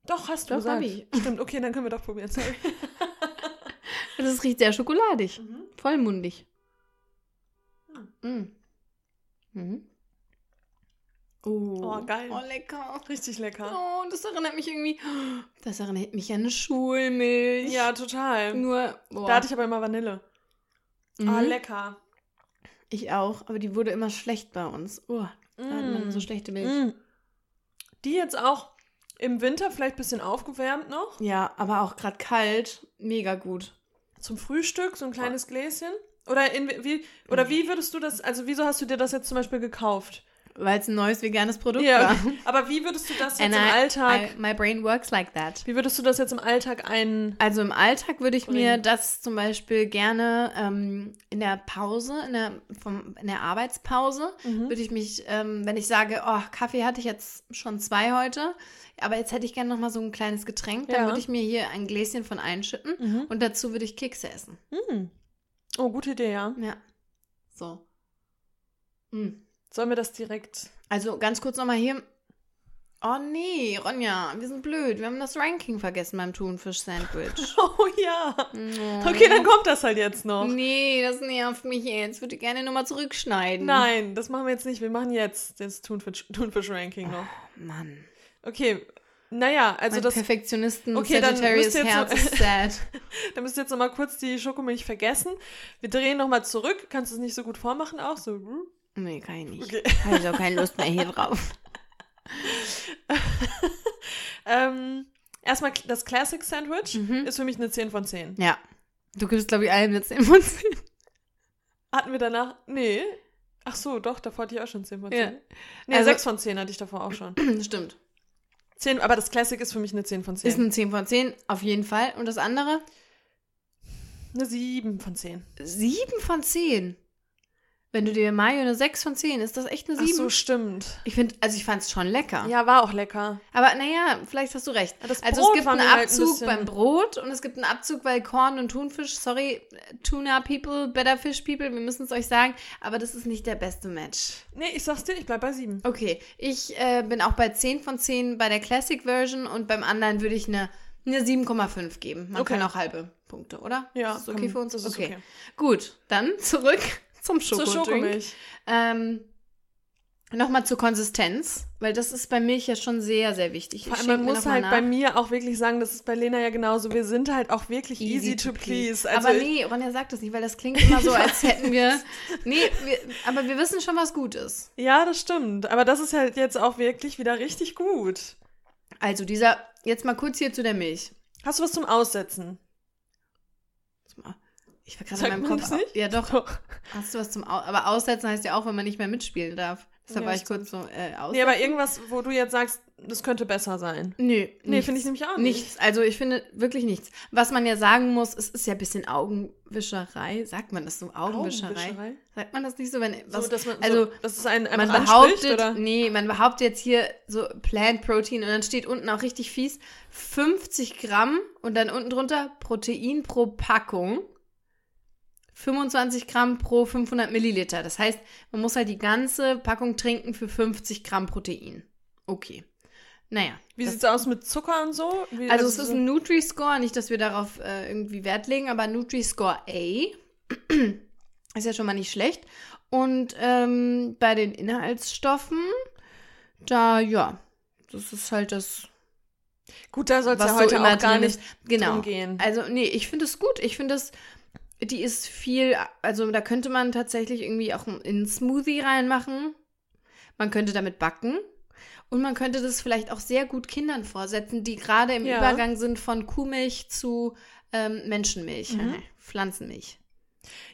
Doch, hast du Doch, gesagt. ich. Stimmt, okay, dann können wir doch probieren. Sorry. Es riecht sehr schokoladig. Mhm. Vollmundig. Mm. Mhm. Oh. Oh, geil. Oh, lecker. Richtig lecker. Oh, das erinnert mich irgendwie. Das erinnert mich an eine Schulmilch. Ja, total. Nur. Boah. Da hatte ich aber immer Vanille. Mhm. Ah, lecker. Ich auch, aber die wurde immer schlecht bei uns. Oh, da hat man Mm. so schlechte Milch. Mm. Die jetzt auch im Winter vielleicht ein bisschen aufgewärmt noch. Ja, aber auch gerade kalt. Mega gut. Zum Frühstück, so ein kleines Gläschen. Oder, in, wie, oder wie würdest du das, also wieso hast du dir das jetzt zum Beispiel gekauft? Weil es ein neues veganes Produkt Ja, war. aber wie würdest du das jetzt And im I- Alltag, I, my brain works like that. wie würdest du das jetzt im Alltag ein, Also im Alltag würde ich mir Bringen. das zum Beispiel gerne ähm, in der Pause, in der, vom, in der Arbeitspause, Mhm. würde ich mich, ähm, wenn ich sage, oh, Kaffee hatte ich jetzt schon zwei heute, aber jetzt hätte ich gerne noch mal so ein kleines Getränk, dann Ja. würde ich mir hier ein Gläschen von einschütten Mhm. und dazu würde ich Kekse essen. Mm. Oh, gute Idee, ja. Ja. So. Mm. Sollen wir das direkt, Also ganz kurz nochmal hier. Oh nee, Ronja, wir sind blöd. Wir haben das Ranking vergessen beim Thunfisch-Sandwich. Oh ja. Okay, dann kommt das halt jetzt noch. Nee, das nervt mich jetzt. Würde gerne nochmal zurückschneiden. Nein, das machen wir jetzt nicht. Wir machen jetzt das Thunfisch- Thunfisch-Ranking noch. Mann. Okay, naja, also mein das. Perfektionisten Okay, dann müsst Herz ist sad. Da müsst ihr jetzt nochmal kurz die Schokomilch vergessen. Wir drehen nochmal zurück. Kannst du es nicht so gut vormachen auch? So. Nee, kann ich nicht. Okay. Habe ich auch keine Lust mehr hier drauf. Ähm, erstmal das Classic Sandwich Mhm. ist für mich eine 10 von 10. Ja. Du gibst, glaube ich, allem eine 10 von 10. Hatten wir danach. Nee. Ach so, doch, davor hatte ich auch schon 10 von 10. Ja. Nee, Also- 6 von 10 hatte ich davor auch schon. Stimmt. 10, aber das Classic ist für mich eine 10 von 10. Ist eine 10 von 10, auf jeden Fall. Und das andere? eine 7 von 10. 7 von 10. Wenn du dir Mayo eine 6 von 10, ist das echt eine Ach 7? so, stimmt. Ich finde, also ich fand es schon lecker. Ja, war auch lecker. Aber naja, vielleicht hast du recht. Das also Brot es gibt einen halt ein Abzug bisschen- beim Brot und es gibt einen Abzug bei Korn und Thunfisch. Sorry, Tuna People, Better Fish People, wir müssen es euch sagen, aber das ist nicht der beste Match. Nee, ich sag's dir, ich bleib bei 7. Okay, ich äh, bin auch bei 10 von 10 bei der Classic Version und beim anderen würde ich eine, eine 7,5 geben. Man Okay. kann auch halbe Punkte, oder? Ja, ist okay kann- für uns? das ist okay. Gut, dann zurück zum Zur Schokodrink. Schokomilch. Ähm, Nochmal zur Konsistenz, weil das ist bei Milch ja schon sehr, sehr wichtig. Vor allem, man muss halt nach. bei mir auch wirklich sagen, das ist bei Lena ja genauso. Wir sind halt auch wirklich easy, to please. Also aber nee, Ronja sagt das nicht, weil das klingt immer so, als hätten wir. Nee, wir, aber wir wissen schon, was gut ist. Ja, das stimmt. Aber das ist halt jetzt auch wirklich wieder richtig gut. Also, dieser, jetzt mal kurz hier zu der Milch. Hast du was zum Aussetzen? Ich war gerade in meinem Kopf. das nicht? Ja, doch. Doch. Hast du was zum Au Aber aussetzen heißt ja auch, wenn man nicht mehr mitspielen darf. Deshalb Ja, war ich kurz so äh, aus. Nee, aber irgendwas, wo du jetzt sagst, das könnte besser sein. Nö. Nee, finde ich nämlich auch nicht. Nichts. Also ich finde wirklich nichts. Was man ja sagen muss, es ist ja ein bisschen Augenwischerei. Sagt man das so? Augenwischerei? Augenwischerei? Sagt man das nicht so, wenn was, so, dass man, also so, dass es einen man behauptet, oder? nee, man behauptet jetzt hier so Plant Protein und dann steht unten auch richtig fies 50 Gramm und dann unten drunter Protein pro Packung. 25 Gramm pro 500 Milliliter. Das heißt, man muss halt die ganze Packung trinken für 50 Gramm Protein. Okay. Naja. Wie das- sieht's aus mit Zucker und so? Wie, also es ist so- ein Nutri-Score, nicht, dass wir darauf äh, irgendwie Wert legen, aber Nutri-Score A ist ja schon mal nicht schlecht. Und ähm, bei den Inhaltsstoffen, da, ja, das ist halt das, Gut, da soll es ja so heute immer auch gar nicht ist. Genau. gehen. Also, nee, ich finde es gut. Ich finde es, die ist viel, also da könnte man tatsächlich irgendwie auch in einen Smoothie reinmachen. Man könnte damit backen. Und man könnte das vielleicht auch sehr gut Kindern vorsetzen, die gerade im Ja. Übergang sind von Kuhmilch zu ähm, Menschenmilch, Mhm. Pflanzenmilch.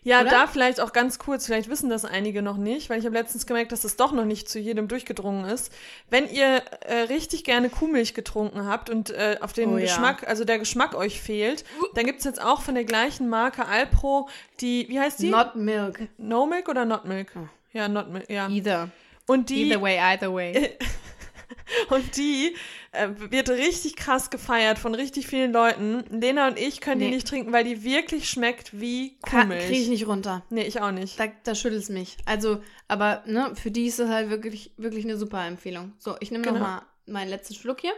Ja, Oder? da vielleicht auch ganz kurz, vielleicht wissen das einige noch nicht, weil ich habe letztens gemerkt, dass das doch noch nicht zu jedem durchgedrungen ist. Wenn ihr äh, richtig gerne Kuhmilch getrunken habt und äh, auf den Oh ja. Geschmack, also der Geschmack euch fehlt, dann gibt's jetzt auch von der gleichen Marke Alpro die, wie heißt die? Not milk. no Milk oder Not Milk? Oh. Ja, Not Milk, ja. Either. Und die, Either way, either way. und die äh, wird richtig krass gefeiert von richtig vielen Leuten. Lena und ich können Nee. die nicht trinken, weil die wirklich schmeckt wie Kuhmilch. kriege ich nicht runter. Nee, ich auch nicht. Da, da schüttelt es mich. Also, aber ne, für die ist es halt wirklich, wirklich eine super Empfehlung. So, ich nehme Genau. noch mal meinen letzten Schluck hier,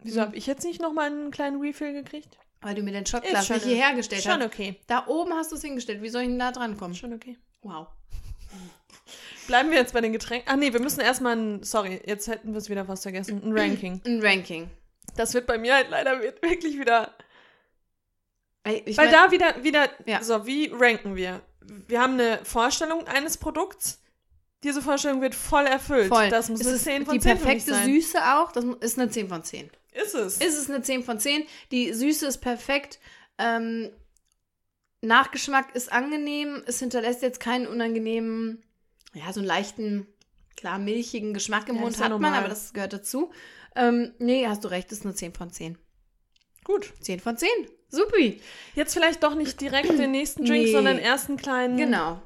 Wieso habe ich jetzt nicht nochmal einen kleinen Refill gekriegt? weil du mir den schon nicht hierher gestellt Schon hast. okay. Da oben hast du es hingestellt. Wie soll ich denn da dran kommen? Schon okay. Wow. Bleiben wir jetzt bei den Getränken. Ach nee, wir müssen erstmal ein, sorry, jetzt hätten wir es wieder fast vergessen, ein Ranking. Ein Ranking. Das wird bei mir halt leider wirklich wieder, Ich weil mein, da wieder, wieder, Ja. so, wie ranken wir? Wir haben eine Vorstellung eines Produkts. Diese Vorstellung wird voll erfüllt. voll. Das muss es eine ist 10 von die 10 für mich perfekte. Süße auch. Das ist eine 10 von 10. Ist es. Ist es eine 10 von 10. Die Süße ist perfekt. Ähm, Nachgeschmack ist angenehm. Es hinterlässt jetzt keinen unangenehmen, ja, so einen leichten, klar, milchigen Geschmack im Ja, Mund hat man, aber das gehört dazu. Ähm, nee, hast du recht, ist eine 10 von 10. Gut. 10 von 10. Supi. Jetzt vielleicht doch nicht direkt den nächsten Drink, Nee. sondern erst einen kleinen. Genau.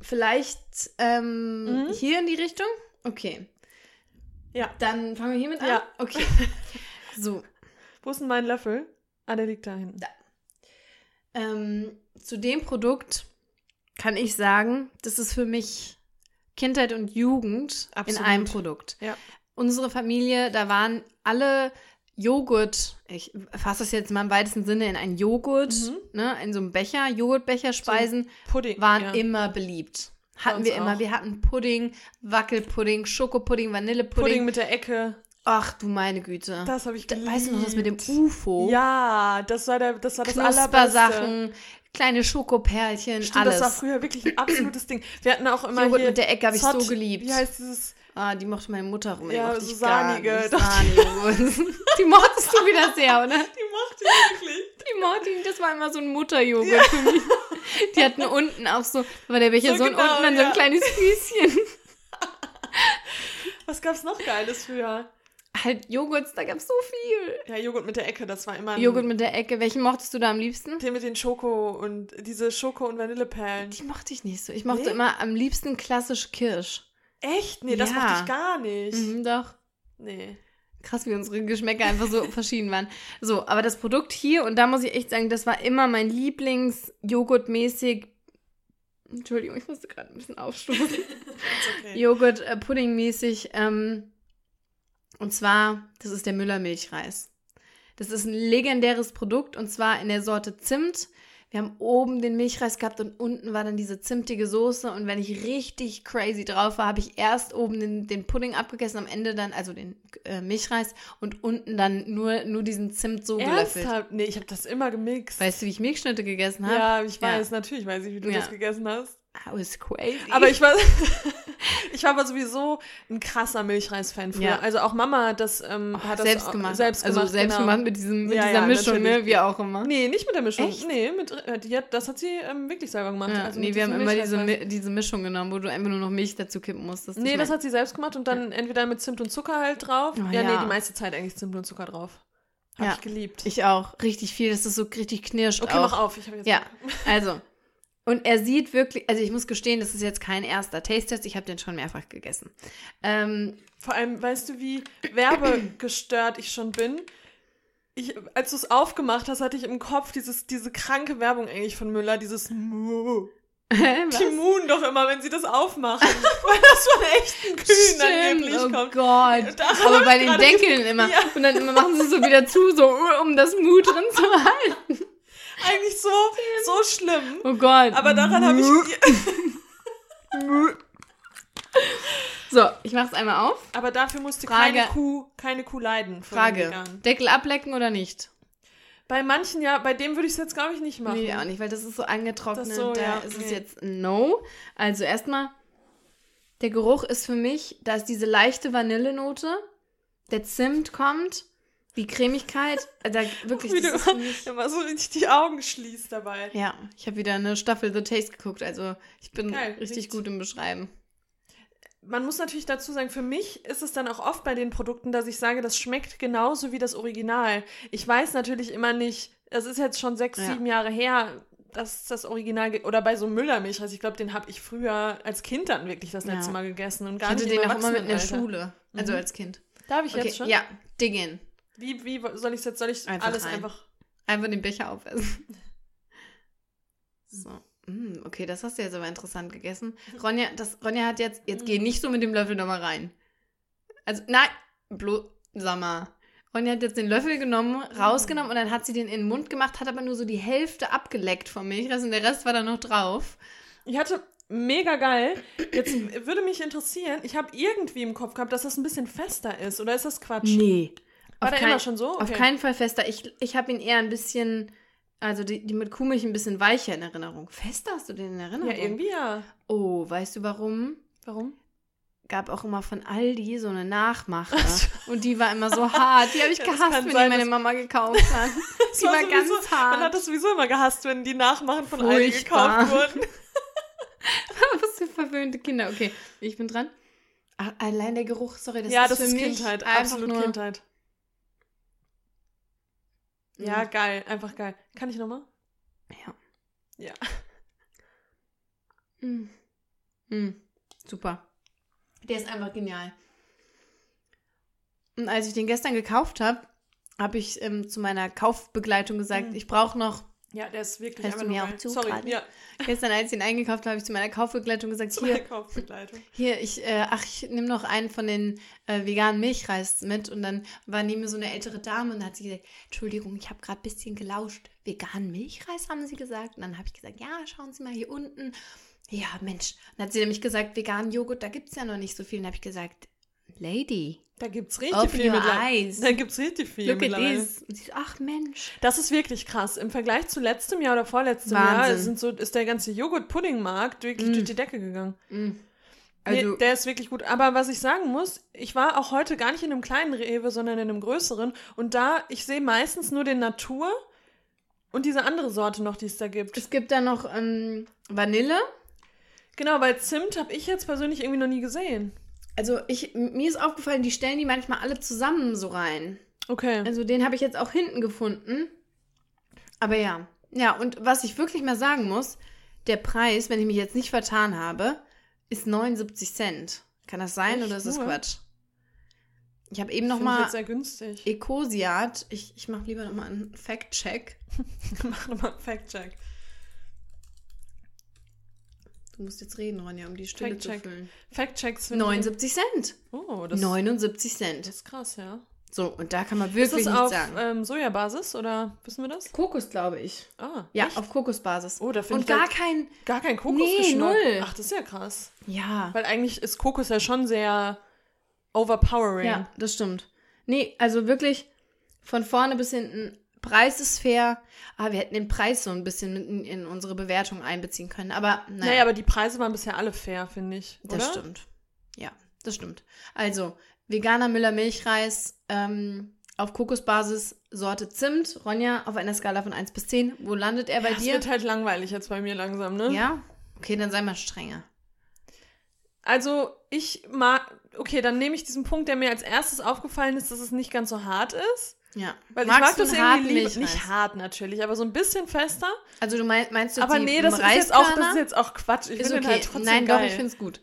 Vielleicht ähm, Mhm. hier in die Richtung? Okay. Ja. Dann fangen wir hiermit an? Ja. Okay. So. Wo ist denn mein Löffel? Ah, der liegt da hinten. Da. Ähm, zu dem Produkt kann ich sagen, das ist für mich Kindheit und Jugend Absolut. in einem Produkt. Ja. unsere Familie, da waren alle Joghurt, ich fasse das jetzt mal im weitesten Sinne in einen Joghurt, Mhm. ne, in so einem Becher, Joghurtbecherspeisen, Pudding. waren ja. immer beliebt. Hatten wir immer. auch. Wir hatten Pudding, Wackelpudding, Schokopudding, Vanillepudding. Pudding mit der Ecke. Ach du meine Güte. Das habe ich Da- geliebt. weißt du noch das mit dem UFO? Ja, das war, der, das, war das allerbeste. Kleine Schokoperlchen, Stimmt, alles. das war früher wirklich ein absolutes Ding. Wir hatten auch immer Joghurt hier mit der Ecke habe ich so geliebt. Wie heißt dieses? Ah, die mochte meine Mutter rum. Die Ja. Sahne-Joghurt. die mochtest du wieder sehr, oder? Die mochte ich wirklich. Die mochte ich, das war immer so ein Mutterjoghurt für mich. Die hatten unten auch so, war der Becher So so, genau, unten dann so ein ja. kleines Füßchen. Was gab's noch Geiles früher? Halt Joghurts, da gab's so viel. Ja, Joghurt mit der Ecke, das war immer ein Joghurt mit der Ecke. Welchen mochtest du da am liebsten? den mit den Schoko und diese Schoko- und Vanilleperlen. Die mochte ich nicht so. Ich mochte Nee? immer am liebsten klassisch Kirsch. Echt? Nee, das Ja. mochte ich gar nicht. Mhm, doch. Nee. Krass, wie unsere Geschmäcker einfach so verschieden waren. So, aber das Produkt hier, und da muss ich echt sagen, das war immer mein Lieblings-Joghurt-mäßig. Entschuldigung, ich musste gerade ein bisschen aufstoßen. Okay. Joghurt-Pudding-mäßig. Ähm, und zwar, das ist der Müller-Milchreis. Das ist ein legendäres Produkt und zwar in der Sorte Zimt. Wir haben oben den Milchreis gehabt und unten war dann diese zimtige Soße. Und wenn ich richtig crazy drauf war, habe ich erst oben den, den Pudding abgegessen, am Ende dann, also den äh, Milchreis und unten dann nur, nur diesen Zimt so gelöffelt. Ernsthaft? Nee, ich habe das immer gemixt. Weißt du, wie ich Milchschnitte gegessen habe? ja, ich weiß, natürlich weiß ich, wie du Ja. das gegessen hast. I was crazy. Aber ich war, ich war aber sowieso ein krasser Milchreis-Fan früher. Ja. Also auch Mama hat das, ähm, hat das selbst gemacht. Selbst also gemacht, selbst genau. gemacht mit, diesem, mit Ja, dieser ja, Mischung, ne? Wie auch immer. Nee, nicht mit der Mischung. Echt? Nee, mit, die hat, das hat sie ähm, wirklich selber gemacht. Ja, Also nee, wir haben immer diese. Mi- diese Mischung genommen, wo du einfach nur noch Milch dazu kippen musstest. Nee, das hat sie selbst gemacht und dann entweder mit Zimt und Zucker halt drauf. Oh, ja, nee, die meiste Zeit eigentlich Zimt und Zucker drauf. Hab ich geliebt. Ich auch. Richtig viel, dass das so richtig knirscht okay, auch. mach auf. Ich habe jetzt Ja, also. Und er sieht wirklich, also ich muss gestehen, das ist jetzt kein erster Taste-Test, ich habe den schon mehrfach gegessen. Ähm, Vor allem, weißt du, wie werbegestört ich schon bin? Ich, als du es aufgemacht hast, hatte ich im Kopf dieses, diese kranke Werbung eigentlich von Müller, dieses Mu. muhen doch immer, wenn sie das aufmachen. weil das von echten Kühen angeblich oh kommt. Gott. Da hab Aber bei den Deckeln immer. Ja. Und dann immer machen sie so wieder zu, so um das Mut drin zu halten. Eigentlich so, so schlimm. Oh Gott. Aber daran habe ich. So, ich mach's einmal auf. Aber dafür musste Frage. keine Kuh, keine Kuh leiden. Frage. Deckel ablecken oder nicht? Bei manchen ja, bei dem würde ich es jetzt, glaube ich, nicht machen. Nee, auch nicht, weil das ist so angetrocknet. Das so, da ja, ist es jetzt No. Also erstmal, der Geruch ist für mich, da ist diese leichte Vanillenote, der Zimt kommt, die Cremigkeit, äh, da wirklich, Wie du mich, immer so richtig die Augen schließt dabei. ja, ich habe wieder eine Staffel The Taste geguckt, also ich bin Geil, richtig riecht. gut im Beschreiben. Man muss natürlich dazu sagen, für mich ist es dann auch oft bei den Produkten, dass ich sage, das schmeckt genauso wie das Original. Ich weiß natürlich immer nicht, das ist jetzt schon sechs, Ja. sieben Jahre her, dass das Original, oder bei so Müllermilchreis, ich glaube, den habe ich früher als Kind dann wirklich das letzte Ja. Mal gegessen und Ich gar hatte nicht den auch immer mit in der. Schule, also Mhm. als Kind. Darf ich Okay, jetzt schon? ja, dig in. Wie, wie soll ich jetzt, soll ich Einfach alles rein. einfach... Einfach den Becher aufessen. So. Mm, okay, das hast du jetzt aber interessant gegessen. Ronja, das, Ronja hat jetzt, jetzt geh nicht so mit dem Löffel nochmal rein. Also, nein, bloß, sag mal. Ronja hat jetzt den Löffel genommen, rausgenommen und dann hat sie den in den Mund gemacht, hat aber nur so die Hälfte abgeleckt vom Milchreis und der Rest war dann noch drauf. Ich hatte mega geil. Jetzt würde mich interessieren, ich habe irgendwie im Kopf gehabt, dass das ein bisschen fester ist. Oder ist das Quatsch? Nee. War auf der kein- immer schon so? Auf Okay. keinen Fall fester. Ich, ich habe ihn eher ein bisschen, also die, die mit Kuhmilch ein bisschen weicher in Erinnerung. Fester hast du den in Erinnerung? Ja, irgendwie ja. Oh, weißt du warum? Warum? gab auch immer von Aldi so eine Nachmache. So. Und die war immer so hart. Die habe ich Ja, gehasst, wenn sein, die meine Mama gekauft hat. Die war ganz sowieso- hart. Man hat das sowieso immer gehasst, wenn die Nachmachen von Aldi Furchtbar. gekauft wurden. Was für verwöhnte Kinder. Okay, ich bin dran. Allein der Geruch, sorry, das ja, ist das für ist mich Kindheit. einfach Absolut nur... Kindheit. Ja, Mhm. geil. Einfach geil. Kann ich nochmal? Ja. Ja. Mm. Mm. Super. Der ist einfach genial. Und als ich den gestern gekauft habe, habe ich ähm, zu meiner Kaufbegleitung gesagt, Mhm. ich brauche noch Ja, der ist wirklich Hörst einfach du mir nur auch zu Sorry, gerade? ja. Gestern, als ich ihn eingekauft habe, habe ich zu meiner Kaufbegleitung gesagt, Hier. hier, Kaufbegleitung. hier, ich, äh, ach, ich nehme noch einen von den äh, veganen Milchreis mit. Und dann war neben mir so eine ältere Dame und hat sie gesagt, Entschuldigung, ich habe gerade ein bisschen gelauscht. Veganen Milchreis, haben sie gesagt. Und dann habe ich gesagt, ja, schauen Sie mal hier unten. Ja, Mensch. dann hat sie nämlich gesagt, veganen Joghurt, da gibt es ja noch nicht so viel. Und dann habe ich gesagt, Lady, Da gibt's richtig Open viel mit eyes. Da gibt's richtig viel look at this. Ach Mensch. Das ist wirklich krass. Im Vergleich zu letztem Jahr oder vorletztem Jahr Wahnsinn. sind so, ist der ganze Joghurt-Pudding-Markt wirklich Mm. durch die Decke gegangen. Also, nee, der ist wirklich gut. Aber was ich sagen muss, ich war auch heute gar nicht in einem kleinen Rewe, sondern in einem größeren. Und da, ich sehe meistens nur den Natur und diese andere Sorte noch, die es da gibt. es gibt da noch ähm, Vanille. Genau, weil Zimt habe ich jetzt persönlich irgendwie noch nie gesehen. Also ich, mir ist aufgefallen, die stellen die manchmal alle zusammen so rein. Okay. Also den habe ich jetzt auch hinten gefunden. Aber ja. Ja, und was ich wirklich mal sagen muss, der Preis, wenn ich mich jetzt nicht vertan habe, ist 79 Cent. Kann das sein Echt oder ist das? Quatsch? Ich habe eben Finde noch ich mal jetzt sehr günstig. Ecosiat. Ich, ich mache lieber noch mal einen Fact-Check. Mach nochmal einen Fact-Check. Du musst jetzt reden, Ronja, um die Stille zu Fact-check. füllen. Ich- 79 Cent. Oh, das, 79 das Cent. ist krass, ja. So, und da kann man Ist wirklich das nichts auf sagen. ähm, Sojabasis oder wissen wir das? Kokos, glaube ich. Ah, Ja, echt? auf Kokosbasis. Oh, da finde Und ich gar da- kein. gar kein Nee, Kokosgeschmack. null. Ach, das ist ja krass. Ja. Weil eigentlich ist Kokos ja schon sehr overpowering. Ja, das stimmt. Nee, also wirklich von vorne bis hinten. Preis ist fair. Aber wir hätten den Preis so ein bisschen in, in unsere Bewertung einbeziehen können. Aber naja, Naja, aber die Preise waren bisher alle fair, finde ich. Oder? das stimmt. Ja, das stimmt. Also, veganer Müller Milchreis ähm, auf Kokosbasis, Sorte Zimt. Ronja, auf einer Skala von 1 bis 10. Wo landet er bei Ja, es dir? wird halt langweilig jetzt bei mir langsam, ne? Ja? Okay, dann sei mal strenger. Also, ich mag. Okay, dann nehme ich diesen Punkt, der mir als erstes aufgefallen ist, dass es nicht ganz so hart ist. Ja. Weil Magst ich mag du das irgendwie. Milchreis? Nicht hart natürlich, aber so ein bisschen fester. Also du mein, meinst du jetzt Aber die nee, das ist, jetzt auch, das ist jetzt auch Quatsch. Ich Ist finde okay. halt trotzdem Nein, geil. doch, ich finde es gut.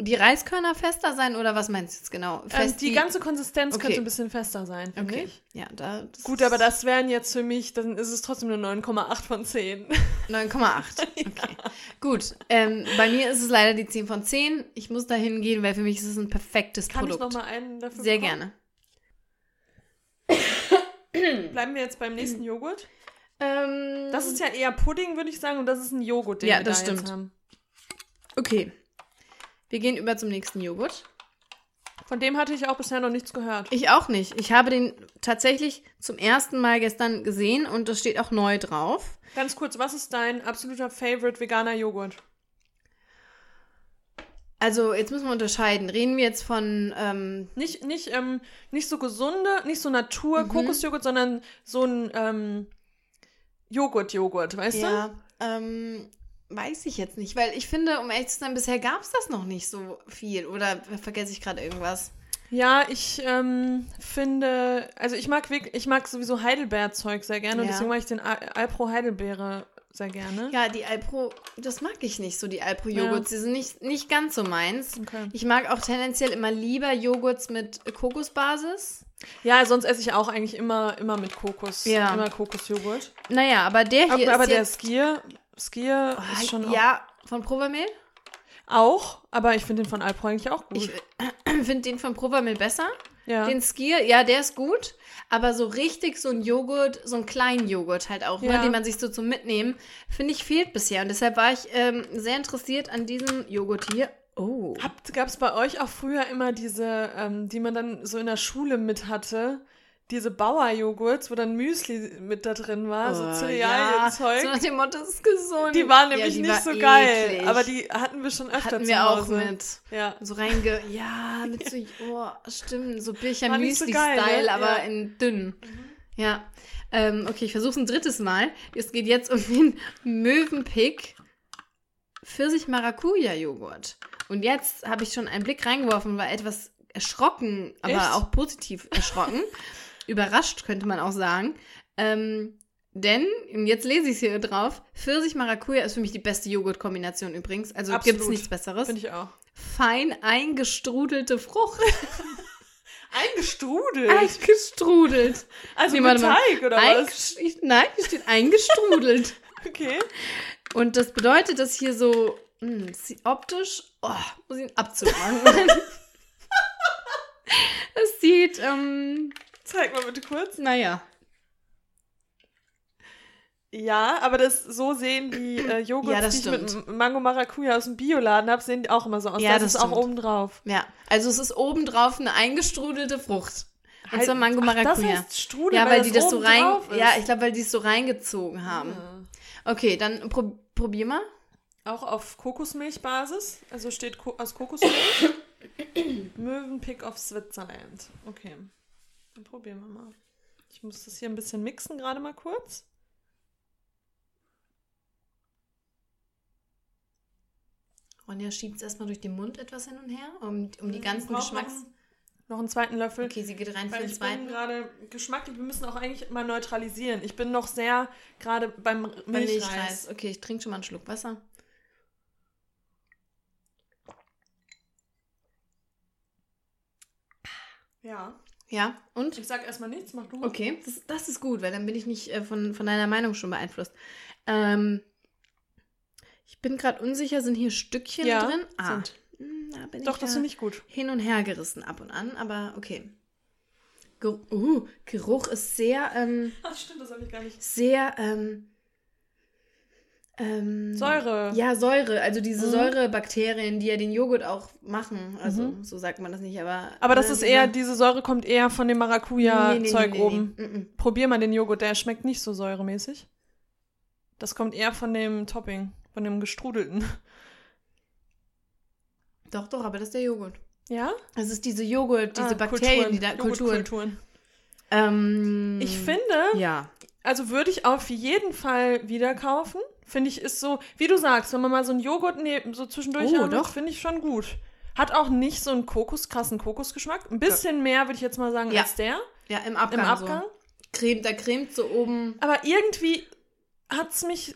Die Reiskörner fester sein oder was meinst du jetzt genau? ähm, Fest die ganze Konsistenz Okay. könnte ein bisschen fester sein, Okay. ich. Ja, da. Gut, aber das wären jetzt für mich, dann ist es trotzdem eine 9,8 von 10. 9,8. Okay. Gut. Ähm, bei mir ist es leider die 10 von 10. Ich muss da hingehen, weil für mich ist es ein perfektes Kann Produkt. ich noch mal einen dafür Sehr bekommen? gerne. Bleiben wir jetzt beim nächsten Joghurt. Ähm, Das ist ja eher Pudding, würde ich sagen, und das ist ein Joghurt, den Ja, wir das da jetzt stimmt. haben. okay. Wir gehen über zum nächsten Joghurt. Von dem hatte ich auch bisher noch nichts gehört. Ich auch nicht. Ich habe den tatsächlich zum ersten Mal gestern gesehen und das steht auch neu drauf. Ganz kurz, was ist dein absoluter Favorite veganer Joghurt? Also, jetzt müssen wir unterscheiden. Reden wir jetzt von ähm, Nicht, nicht, ähm, nicht so gesunde, nicht so Natur, Mhm. Kokosjoghurt, sondern so ein ähm, Joghurt-Joghurt, weißt Ja, ähm, weiß ich jetzt nicht, weil ich finde, um ehrlich zu sein, bisher gab es das noch nicht so viel. Oder vergesse ich gerade irgendwas? du? Ja, ich ähm, finde, also ich mag wirklich, ich mag sowieso Heidelbeerzeug sehr gerne und Ja. deswegen mag ich den Al Alpro Heidelbeere sehr gerne. Ja, die Alpro, das mag ich nicht so, die Alpro-Joghurts. Die sind nicht, nicht ganz so meins. Okay. Ich mag auch tendenziell immer lieber Joghurts mit Kokosbasis. Ja, sonst esse ich auch eigentlich immer, immer mit Kokos. Ja. Immer Kokosjoghurt. Naja, aber der hier Aber, ist aber der. Skier, Skier ist schon auch, ja, von Provamil. auch, aber ich finde den von Alpro eigentlich auch gut. Ich finde den von Provamil besser. Ja. Den Skier, ja, der ist gut. Aber so richtig so ein Joghurt, so einen kleinen Joghurt halt auch, Ja. ne, den man sich so zum Mitnehmen, finde ich, fehlt bisher. Und deshalb war ich ähm, sehr interessiert an diesem Joghurt hier. Oh. Gab es bei euch auch früher immer diese, ähm, die man dann so in der Schule mit hatte? Diese Bauerjoghurts, wo dann Müsli mit da drin war, so Oh, Cerealienzeug. Ja, so nach dem Motto, es ist gesund. die waren Ja, nämlich die nicht war so geil. eklig. Aber die hatten wir schon öfter hatten zu wir auch mit. Ja. So reinge... Ja, mit so... Oh, stimmt. So Bircher so Müsli-Style, geil, ne? aber Ja. in dünn. Ja. Ähm, okay, ich versuche ein drittes Mal. Es geht jetzt um den Möwenpick Pfirsich-Maracuja-Joghurt. Und jetzt habe ich schon einen Blick reingeworfen und war etwas erschrocken, aber Echt? auch positiv erschrocken. Überrascht, könnte man auch sagen. Ähm, denn, jetzt lese ich es hier drauf, Pfirsich-Maracuja ist für mich die beste Joghurtkombination übrigens. Also gibt es nichts Besseres. Finde ich auch. Fein eingestrudelte Frucht. Eingestrudelt. Eingestrudelt. also Nee, mit. Teig oder was? Nein, hier steht eingestrudelt. Okay. Und das bedeutet, dass hier so mh, sie- optisch, oh, muss ich ihn abzumachen. Es sieht, ähm, Zeig mal bitte kurz. naja. Ja, aber das so sehen die äh, Joghurts, Ja, das die ich mit stimmt. Mango Maracuja aus dem Bioladen habe, sehen die auch immer so aus. Ja, das, das ist auch stimmt. oben drauf. Ja, also es ist obendrauf eine eingestrudelte Frucht. Und Halt- zwar Mango Ach, Maracuja. Das heißt Strudel, ja, weil die das so rein, ja, ich glaube, weil die es so reingezogen haben. Ja. Okay, dann pro, probier mal. Auch auf Kokosmilchbasis. Also steht Ko aus Kokosmilch. Möwenpick of Switzerland. Okay. Dann probieren wir mal. Ich muss das hier ein bisschen mixen, gerade mal kurz. Ronja schiebt es erstmal durch den Mund etwas hin und her, um, um die Mhm, ganzen Geschmacks... Noch, noch einen zweiten Löffel. Okay, sie geht rein für den ich bin zweiten. gerade geschmacklich, wir müssen auch eigentlich mal neutralisieren. Ich bin noch sehr gerade beim Milchreis. Milchreis. Okay, ich trinke schon mal einen Schluck Wasser. Ja. Ja, und? Ich sag erstmal nichts, mach du. Okay, das, das ist gut, weil dann bin ich nicht äh, von, von deiner Meinung schon beeinflusst. Ähm, ich bin gerade unsicher, sind hier Stückchen Ja, drin? Ah, sind. da bin Doch, ich das finde ich gut. hin und her gerissen ab und an, aber okay. Ger uh, Geruch ist sehr, ähm, Ach, stimmt, das habe ich gar nicht. sehr, ähm, ähm, Säure. Ja, Säure. Also diese Mhm. Säurebakterien, die ja den Joghurt auch machen. Also, Mhm. so sagt man das nicht, aber. Aber das ne, ist eher, diese Säure kommt eher von dem Maracuja-Zeug Nee, nee, nee, oben. Probier mal den Joghurt, der schmeckt nicht so säuremäßig. Das kommt eher von dem Topping, von dem gestrudelten. Doch, doch, aber das ist der Joghurt. Ja? Es ist diese Joghurt, diese Ah, Bakterien, die da. Kulturen. Joghurtkulturen. Ähm, Ich finde, Ja. also würde ich auf jeden Fall wieder kaufen. Finde ich, ist so, wie du sagst, wenn man mal so einen Joghurt neben, so zwischendurch Oh, haben finde ich schon gut. Hat auch nicht so einen Kokos, krassen Kokosgeschmack. Ein bisschen mehr, würde ich jetzt mal sagen, Ja. als der Ja, im Abgang. im Abgang. So. Creme, da cremt so oben. Aber irgendwie hat's mich.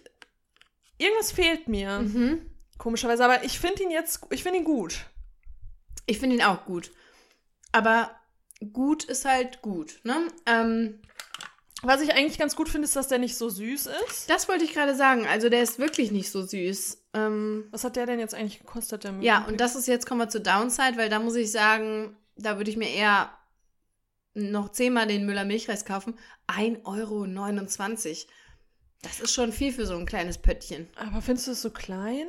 Irgendwas fehlt mir. Mhm. Komischerweise. Aber ich finde ihn jetzt. Ich finde ihn gut. Ich finde ihn auch gut. Aber gut ist halt gut, ne? Ähm, Was ich eigentlich ganz gut finde, ist, dass der nicht so süß ist. das wollte ich gerade sagen. Also, der ist wirklich nicht so süß. Ähm, Was hat der denn jetzt eigentlich gekostet? Der Ja, und das ist jetzt, kommen wir zur Downside, weil da muss ich sagen, da würde ich mir eher noch zehnmal den Müller Milchreis kaufen. 1,29 Euro. Das ist schon viel für so ein kleines Pöttchen. Aber findest du es so klein?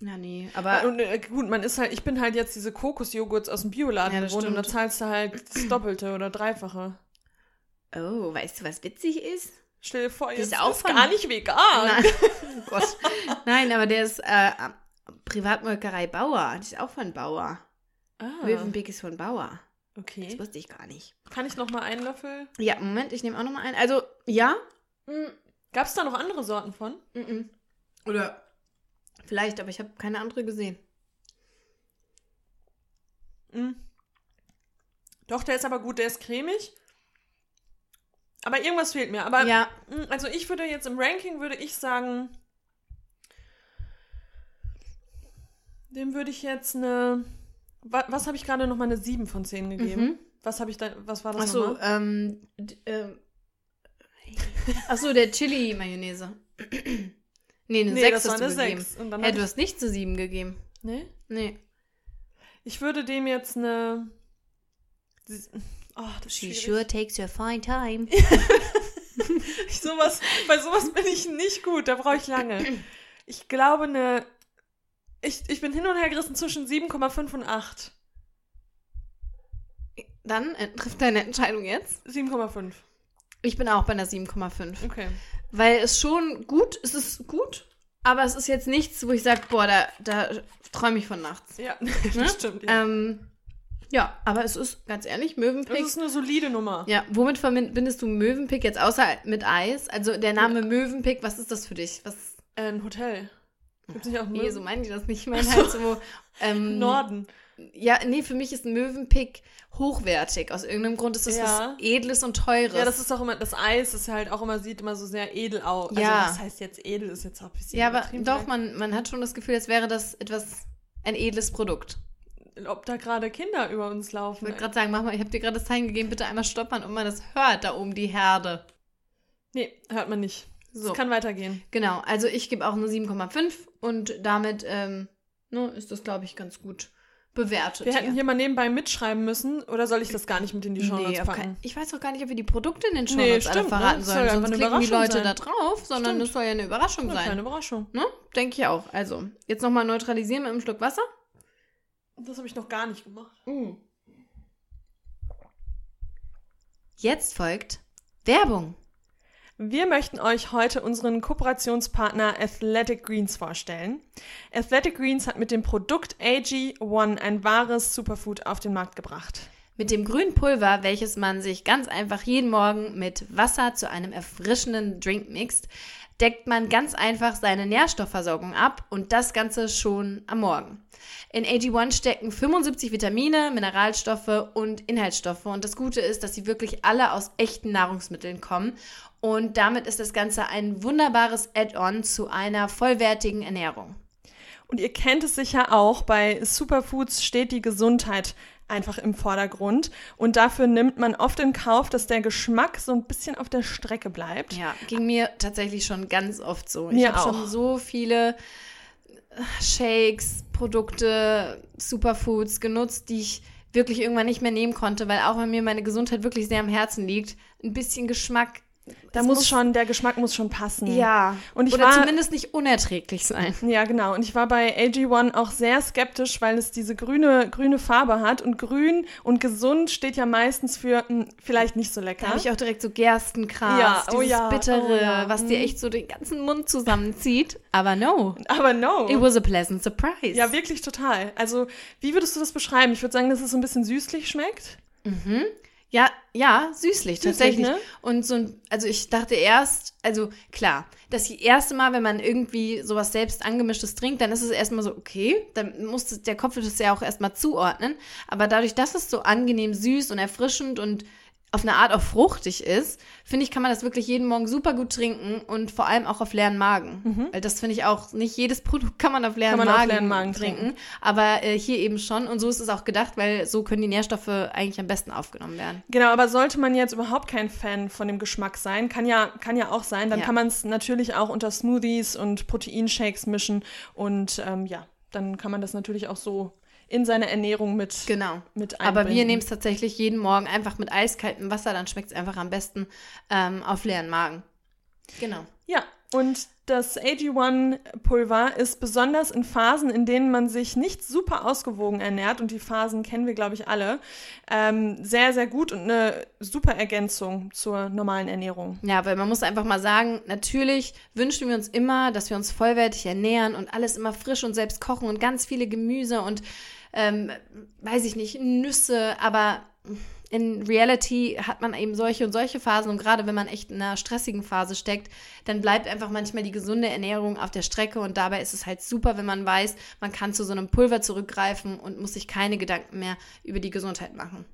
Ja, nee. Aber und, äh, gut, man ist halt, ich bin halt jetzt diese Kokosjoghurts aus dem Bioladen Ja, gewohnt und da zahlst du halt das Doppelte oder Dreifache. Oh, weißt du, was witzig ist? Stell dir vor, Das jetzt ist auch ist von- gar nicht vegan. Nein, oh Gott. Nein, aber der ist äh, Privatmolkerei Bauer. Das ist auch von Bauer. Ah, Möwenpick ist von Bauer. Das okay. wusste ich gar nicht. Kann ich noch mal einen Löffel? Ja, Moment, ich nehme auch nochmal einen. Also, ja. Mm, Gab es da noch andere Sorten von? mm. Oder vielleicht, aber ich habe keine andere gesehen. Mm. Doch, der ist aber gut, der ist cremig. Aber irgendwas fehlt mir. Aber Ja, mm, also ich würde jetzt im Ranking würde ich sagen, dem würde ich jetzt eine wa, was habe ich gerade noch mal eine 7 von 10 gegeben? Mhm. Was habe ich da was war das Achso, nochmal? ähm, ähm, achso, der Chili-Mayonnaise. nee, eine Nee, 6 das war hast du eine gegeben. 6 und dann Hey, du hast nicht zu 7 gegeben. nee? Nee. Ich würde dem jetzt eine Oh, das She sure takes your fine time. Ich sowas, bei sowas bin ich nicht gut, da brauche ich lange. Ich glaube eine. Ich, ich bin hin und her gerissen zwischen 7,5 und 8. Dann äh, trifft deine Entscheidung jetzt. 7,5. Ich bin auch bei einer 7,5. Okay. Weil es schon gut, es ist gut, aber es ist jetzt nichts, wo ich sage, boah, da, da träume ich von nachts. Ja, Ne? das stimmt. Ja. Ähm, ja, aber es ist, ganz ehrlich, das Möwenpick. ist eine solide Nummer. Ja, womit verbindest du Möwenpick jetzt außer mit Eis? Also der Name Möwenpick, was ist das für dich? Was? Äh, Ein Hotel. Gibt nicht auch Nee, Möwen? so meinen die das nicht. Ich meine halt so. Ähm, Norden. Ja, nee, für mich ist Möwenpick hochwertig. Aus irgendeinem Grund ist das Ja. was Edles und Teures. Ja, das ist auch immer, das Eis ist halt auch immer, sieht immer so sehr edel aus. Ja. Also, was heißt jetzt edel, ist jetzt auch ein bisschen Ja, aber doch, man, man hat schon das Gefühl, als wäre das etwas, ein edles Produkt. Ob da gerade Kinder über uns laufen. Ich wollte gerade sagen, mach mal, ich habe dir gerade das Zeichen gegeben, bitte einmal stoppern, ob man das hört, da oben die Herde. Nee, hört man nicht. So. Es kann weitergehen. Genau, also ich gebe auch eine 7,5 und damit ähm, ne, ist das, glaube ich, ganz gut bewertet. Wir hätten hier mal nebenbei mitschreiben müssen, oder soll ich das gar nicht mit in die Shownotes Nee, packen? kein, ich weiß auch gar nicht, ob wir die Produkte in den Nee, Shownotes alle ne? verraten soll sollen. ja Sonst eine klicken die Leute sein. da drauf, sondern Stimmt. das soll ja eine Überraschung Eine sein. kleine Überraschung. Ne? Denke ich auch. Also, jetzt nochmal neutralisieren mit einem Schluck Wasser. Das habe ich noch gar nicht gemacht. Jetzt folgt Werbung. Wir möchten euch heute unseren Kooperationspartner Athletic Greens vorstellen. Athletic Greens hat mit dem Produkt AG1 ein wahres Superfood auf den Markt gebracht. Mit dem grünen Pulver, welches man sich ganz einfach jeden Morgen mit Wasser zu einem erfrischenden Drink mixt, deckt man ganz einfach seine Nährstoffversorgung ab und das Ganze schon am Morgen. In AG1 stecken 75 Vitamine, Mineralstoffe und Inhaltsstoffe und das Gute ist, dass sie wirklich alle aus echten Nahrungsmitteln kommen und damit ist das Ganze ein wunderbares Add-on zu einer vollwertigen Ernährung. Und ihr kennt es sicher auch, bei Superfoods steht die Gesundheit einfach im Vordergrund. Und dafür nimmt man oft in Kauf, dass der Geschmack so ein bisschen auf der Strecke bleibt. Ja, ging mir tatsächlich schon ganz oft so. ich habe schon so viele äh, Shakes, Produkte, Superfoods genutzt, die ich wirklich irgendwann nicht mehr nehmen konnte, weil auch wenn mir meine Gesundheit wirklich sehr am Herzen liegt, ein bisschen Geschmack. Da es muss, schon, der Geschmack muss schon passen. Ja. Und ich Oder war- zumindest nicht unerträglich sein. Ja, genau. Und ich war bei AG1 auch sehr skeptisch, weil es diese grüne, grüne Farbe hat. Und grün und gesund steht ja meistens für mh, vielleicht nicht so lecker. Da habe ich auch direkt so Gerstengras, Ja, oh dieses ja, Bittere, oh ja, was dir mhm. echt so den ganzen Mund zusammenzieht. Aber no, Aber no. it was a pleasant surprise. Ja, wirklich total. Also, wie würdest du das beschreiben? Ich würde sagen, dass es so ein bisschen süßlich schmeckt. Ja, ja, süßlich, Süßlich, tatsächlich. ne? Und so ein, also ich dachte erst, also klar, das erste Mal, wenn man irgendwie sowas selbst angemischtes trinkt, dann ist es erstmal so, okay, dann muss das- der Kopf das ja auch erstmal zuordnen. Aber dadurch, dass es so angenehm süß und erfrischend und auf eine Art auch fruchtig ist, finde ich, kann man das wirklich jeden Morgen super gut trinken und vor allem auch auf leeren Magen. Weil das finde ich auch, nicht jedes Produkt kann man auf leeren, Mhm. Man auf Magen, leeren Magen trinken, trinken. aber äh, hier eben schon und so ist es auch gedacht, weil so können die Nährstoffe eigentlich am besten aufgenommen werden. Genau, aber sollte man jetzt überhaupt kein Fan von dem Geschmack sein, kann ja, kann ja auch sein, dann Ja. kann man es natürlich auch unter Smoothies und Proteinshakes mischen. Und ähm, ja, dann kann man das natürlich auch so in seine Ernährung mit, Genau. mit Aber wir nehmen es tatsächlich jeden Morgen einfach mit eiskaltem Wasser, dann schmeckt es einfach am besten ähm, auf leeren Magen. Genau. Ja, und das AG1-Pulver ist besonders in Phasen, in denen man sich nicht super ausgewogen ernährt, und die Phasen kennen wir, glaube ich, alle, ähm, sehr, sehr gut und eine super Ergänzung zur normalen Ernährung. Ja, weil man muss einfach mal sagen, natürlich wünschen wir uns immer, dass wir uns vollwertig ernähren und alles immer frisch und selbst kochen und ganz viele Gemüse und, ähm, weiß ich nicht, Nüsse, aber in Reality hat man eben solche und solche Phasen und gerade wenn man echt in einer stressigen Phase steckt, dann bleibt einfach manchmal die gesunde Ernährung auf der Strecke und dabei ist es halt super, wenn man weiß, man kann zu so einem Pulver zurückgreifen und muss sich keine Gedanken mehr über die Gesundheit machen.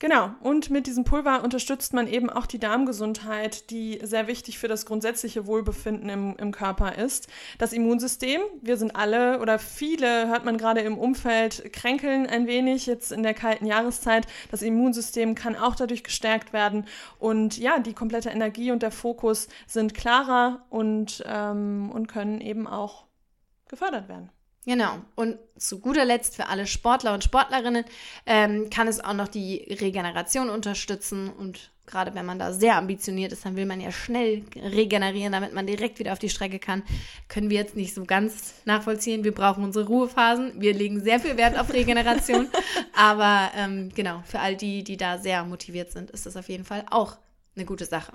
Genau, und mit diesem Pulver unterstützt man eben auch die Darmgesundheit, die sehr wichtig für das grundsätzliche Wohlbefinden im, im Körper ist. Das Immunsystem, wir sind alle oder viele, hört man gerade im Umfeld, kränkeln ein wenig jetzt in der kalten Jahreszeit. Das Immunsystem kann auch dadurch gestärkt werden. Und ja, die komplette Energie und der Fokus sind klarer und, ähm, und können eben auch gefördert werden. Genau. Und zu guter Letzt für alle Sportler und Sportlerinnen ähm, kann es auch noch die Regeneration unterstützen. Und gerade wenn man da sehr ambitioniert ist, dann will man ja schnell regenerieren, damit man direkt wieder auf die Strecke kann. Können wir jetzt nicht so ganz nachvollziehen. Wir brauchen unsere Ruhephasen. Wir legen sehr viel Wert auf Regeneration. Aber ähm, genau, für all die, die da sehr motiviert sind, ist das auf jeden Fall auch eine gute Sache.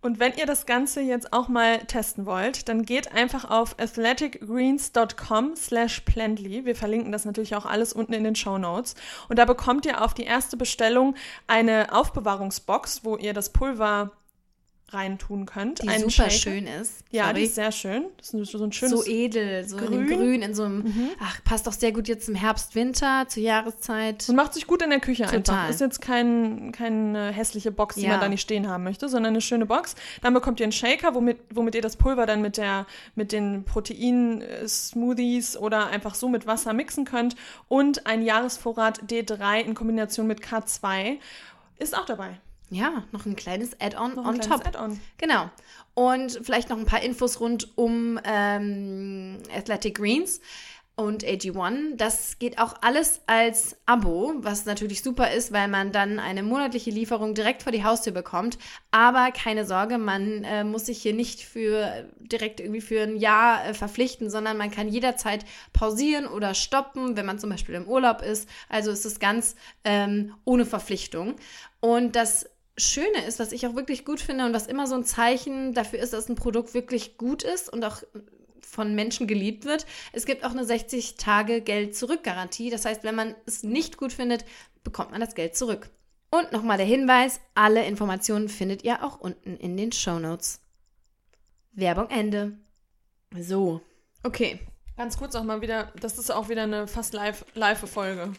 Und wenn ihr das Ganze jetzt auch mal testen wollt, dann geht einfach auf athleticgreens.com slash plantly. Wir verlinken das natürlich auch alles unten in den Show Notes. Und da bekommt ihr auf die erste Bestellung eine Aufbewahrungsbox, wo ihr das Pulver reintun könnt. Die Einen super Shaker. schön ist. Ja, Sorry. die ist sehr schön. Das ist so ein schönes. so edel, so in Grün. dem Grün, in so einem, Mhm. ach, passt doch sehr gut jetzt im Herbst, Winter, zur Jahreszeit. Und macht sich gut in der Küche einfach. Total. Ist jetzt kein, keine hässliche Box, die Ja. man da nicht stehen haben möchte, sondern eine schöne Box. Dann bekommt ihr einen Shaker, womit, womit ihr das Pulver dann mit, der, mit den Protein-Smoothies oder einfach so mit Wasser mixen könnt. Und ein Jahresvorrat D3 in Kombination mit K2 ist auch dabei. Ja, noch ein kleines Add-on on top. Add-on. Genau. Und vielleicht noch ein paar Infos rund um ähm, Athletic Greens und AG1. Das geht auch alles als Abo, was natürlich super ist, weil man dann eine monatliche Lieferung direkt vor die Haustür bekommt. Aber keine Sorge, man äh, muss sich hier nicht für direkt irgendwie für ein Jahr äh, verpflichten, sondern man kann jederzeit pausieren oder stoppen, wenn man zum Beispiel im Urlaub ist. Also ist es ganz ähm, ohne Verpflichtung. Und das Schöne ist, was ich auch wirklich gut finde und was immer so ein Zeichen dafür ist, dass ein Produkt wirklich gut ist und auch von Menschen geliebt wird. Es gibt auch eine 60 Tage Geld zurück Garantie. Das heißt, wenn man es nicht gut findet, bekommt man das Geld zurück. Und nochmal der Hinweis, alle Informationen findet ihr auch unten in den Show Notes. Werbung Ende. So, okay. Ganz kurz auch mal wieder, das ist auch wieder eine fast live, live Folge.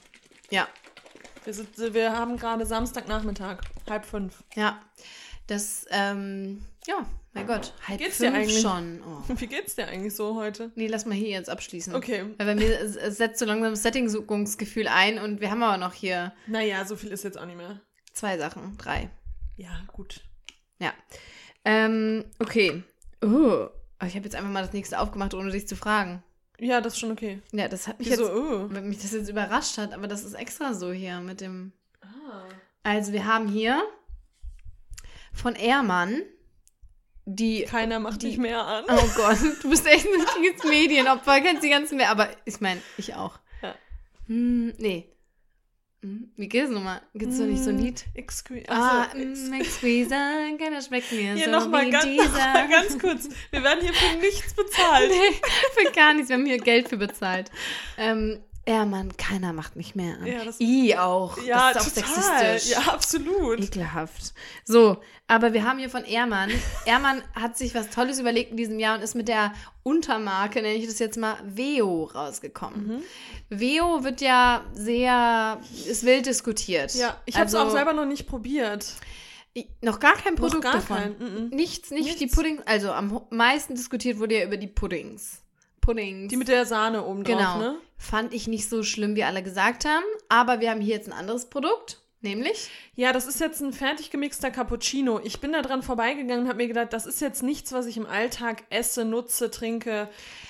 Ja, Wir, sind, wir haben gerade Samstagnachmittag, halb fünf. ja. Das, ähm, ja, mein Gott, halb geht's dir fünf eigentlich? schon. Oh. Wie geht's dir eigentlich so heute? Nee, lass mal hier jetzt abschließen. Okay. Weil bei mir setzt so langsam das Settingsuchungsgefühl ein und wir haben aber noch hier Naja, so viel ist jetzt auch nicht mehr. zwei Sachen, drei. Ja, gut. Ja. Ähm, okay. Aber ich habe jetzt einfach mal das nächste aufgemacht, ohne dich zu fragen. Ja, das ist schon okay. Ja, das hat mich Wieso? jetzt, Oh. mich das jetzt überrascht hat, aber das ist extra so hier mit dem. Ah. Also wir haben hier von Ehrmann die. Keiner macht Die- dich mehr an. Oh Gott, du bist echt ein richtiges Medienopfer, kennst die ganzen mehr, aber ich meine, ich auch. Ja. Hm, nee. Hm, Wie geht es nochmal? Gibt es so nicht so ein Lied? Excuse. Ah, Also, mm, Exquisa, keiner schmeckt mir hier so nochmal wie ganz, dieser. noch mal ganz kurz. Wir werden hier für nichts bezahlt. Nee, für gar nichts. Wir haben hier Geld für bezahlt. Ähm, ja, Mann, keiner macht mich mehr an. Ja, das- I auch. Ja, das ist auch total. sexistisch. Ja, absolut. Ekelhaft. So, aber wir haben hier von Ehrmann. Ehrmann hat sich was Tolles überlegt in diesem Jahr und ist mit der Untermarke, nenne ich das jetzt mal, Veo rausgekommen. Mhm. Veo wird ja sehr, ist wild diskutiert. Ja, ich habe es Also, auch selber noch nicht probiert. Noch gar kein Produkt gar davon. kein. Nichts, nicht die Nichts. Puddings. Also am meisten diskutiert wurde ja über die Puddings. Puddings. Die mit der Sahne oben drauf, Genau. ne? Fand ich nicht so schlimm, wie alle gesagt haben. Aber wir haben hier jetzt ein anderes Produkt, nämlich. Ja, das ist jetzt ein fertig gemixter Cappuccino. Ich bin da dran vorbeigegangen und habe mir gedacht, das ist jetzt nichts, was ich im Alltag esse, nutze, trinke.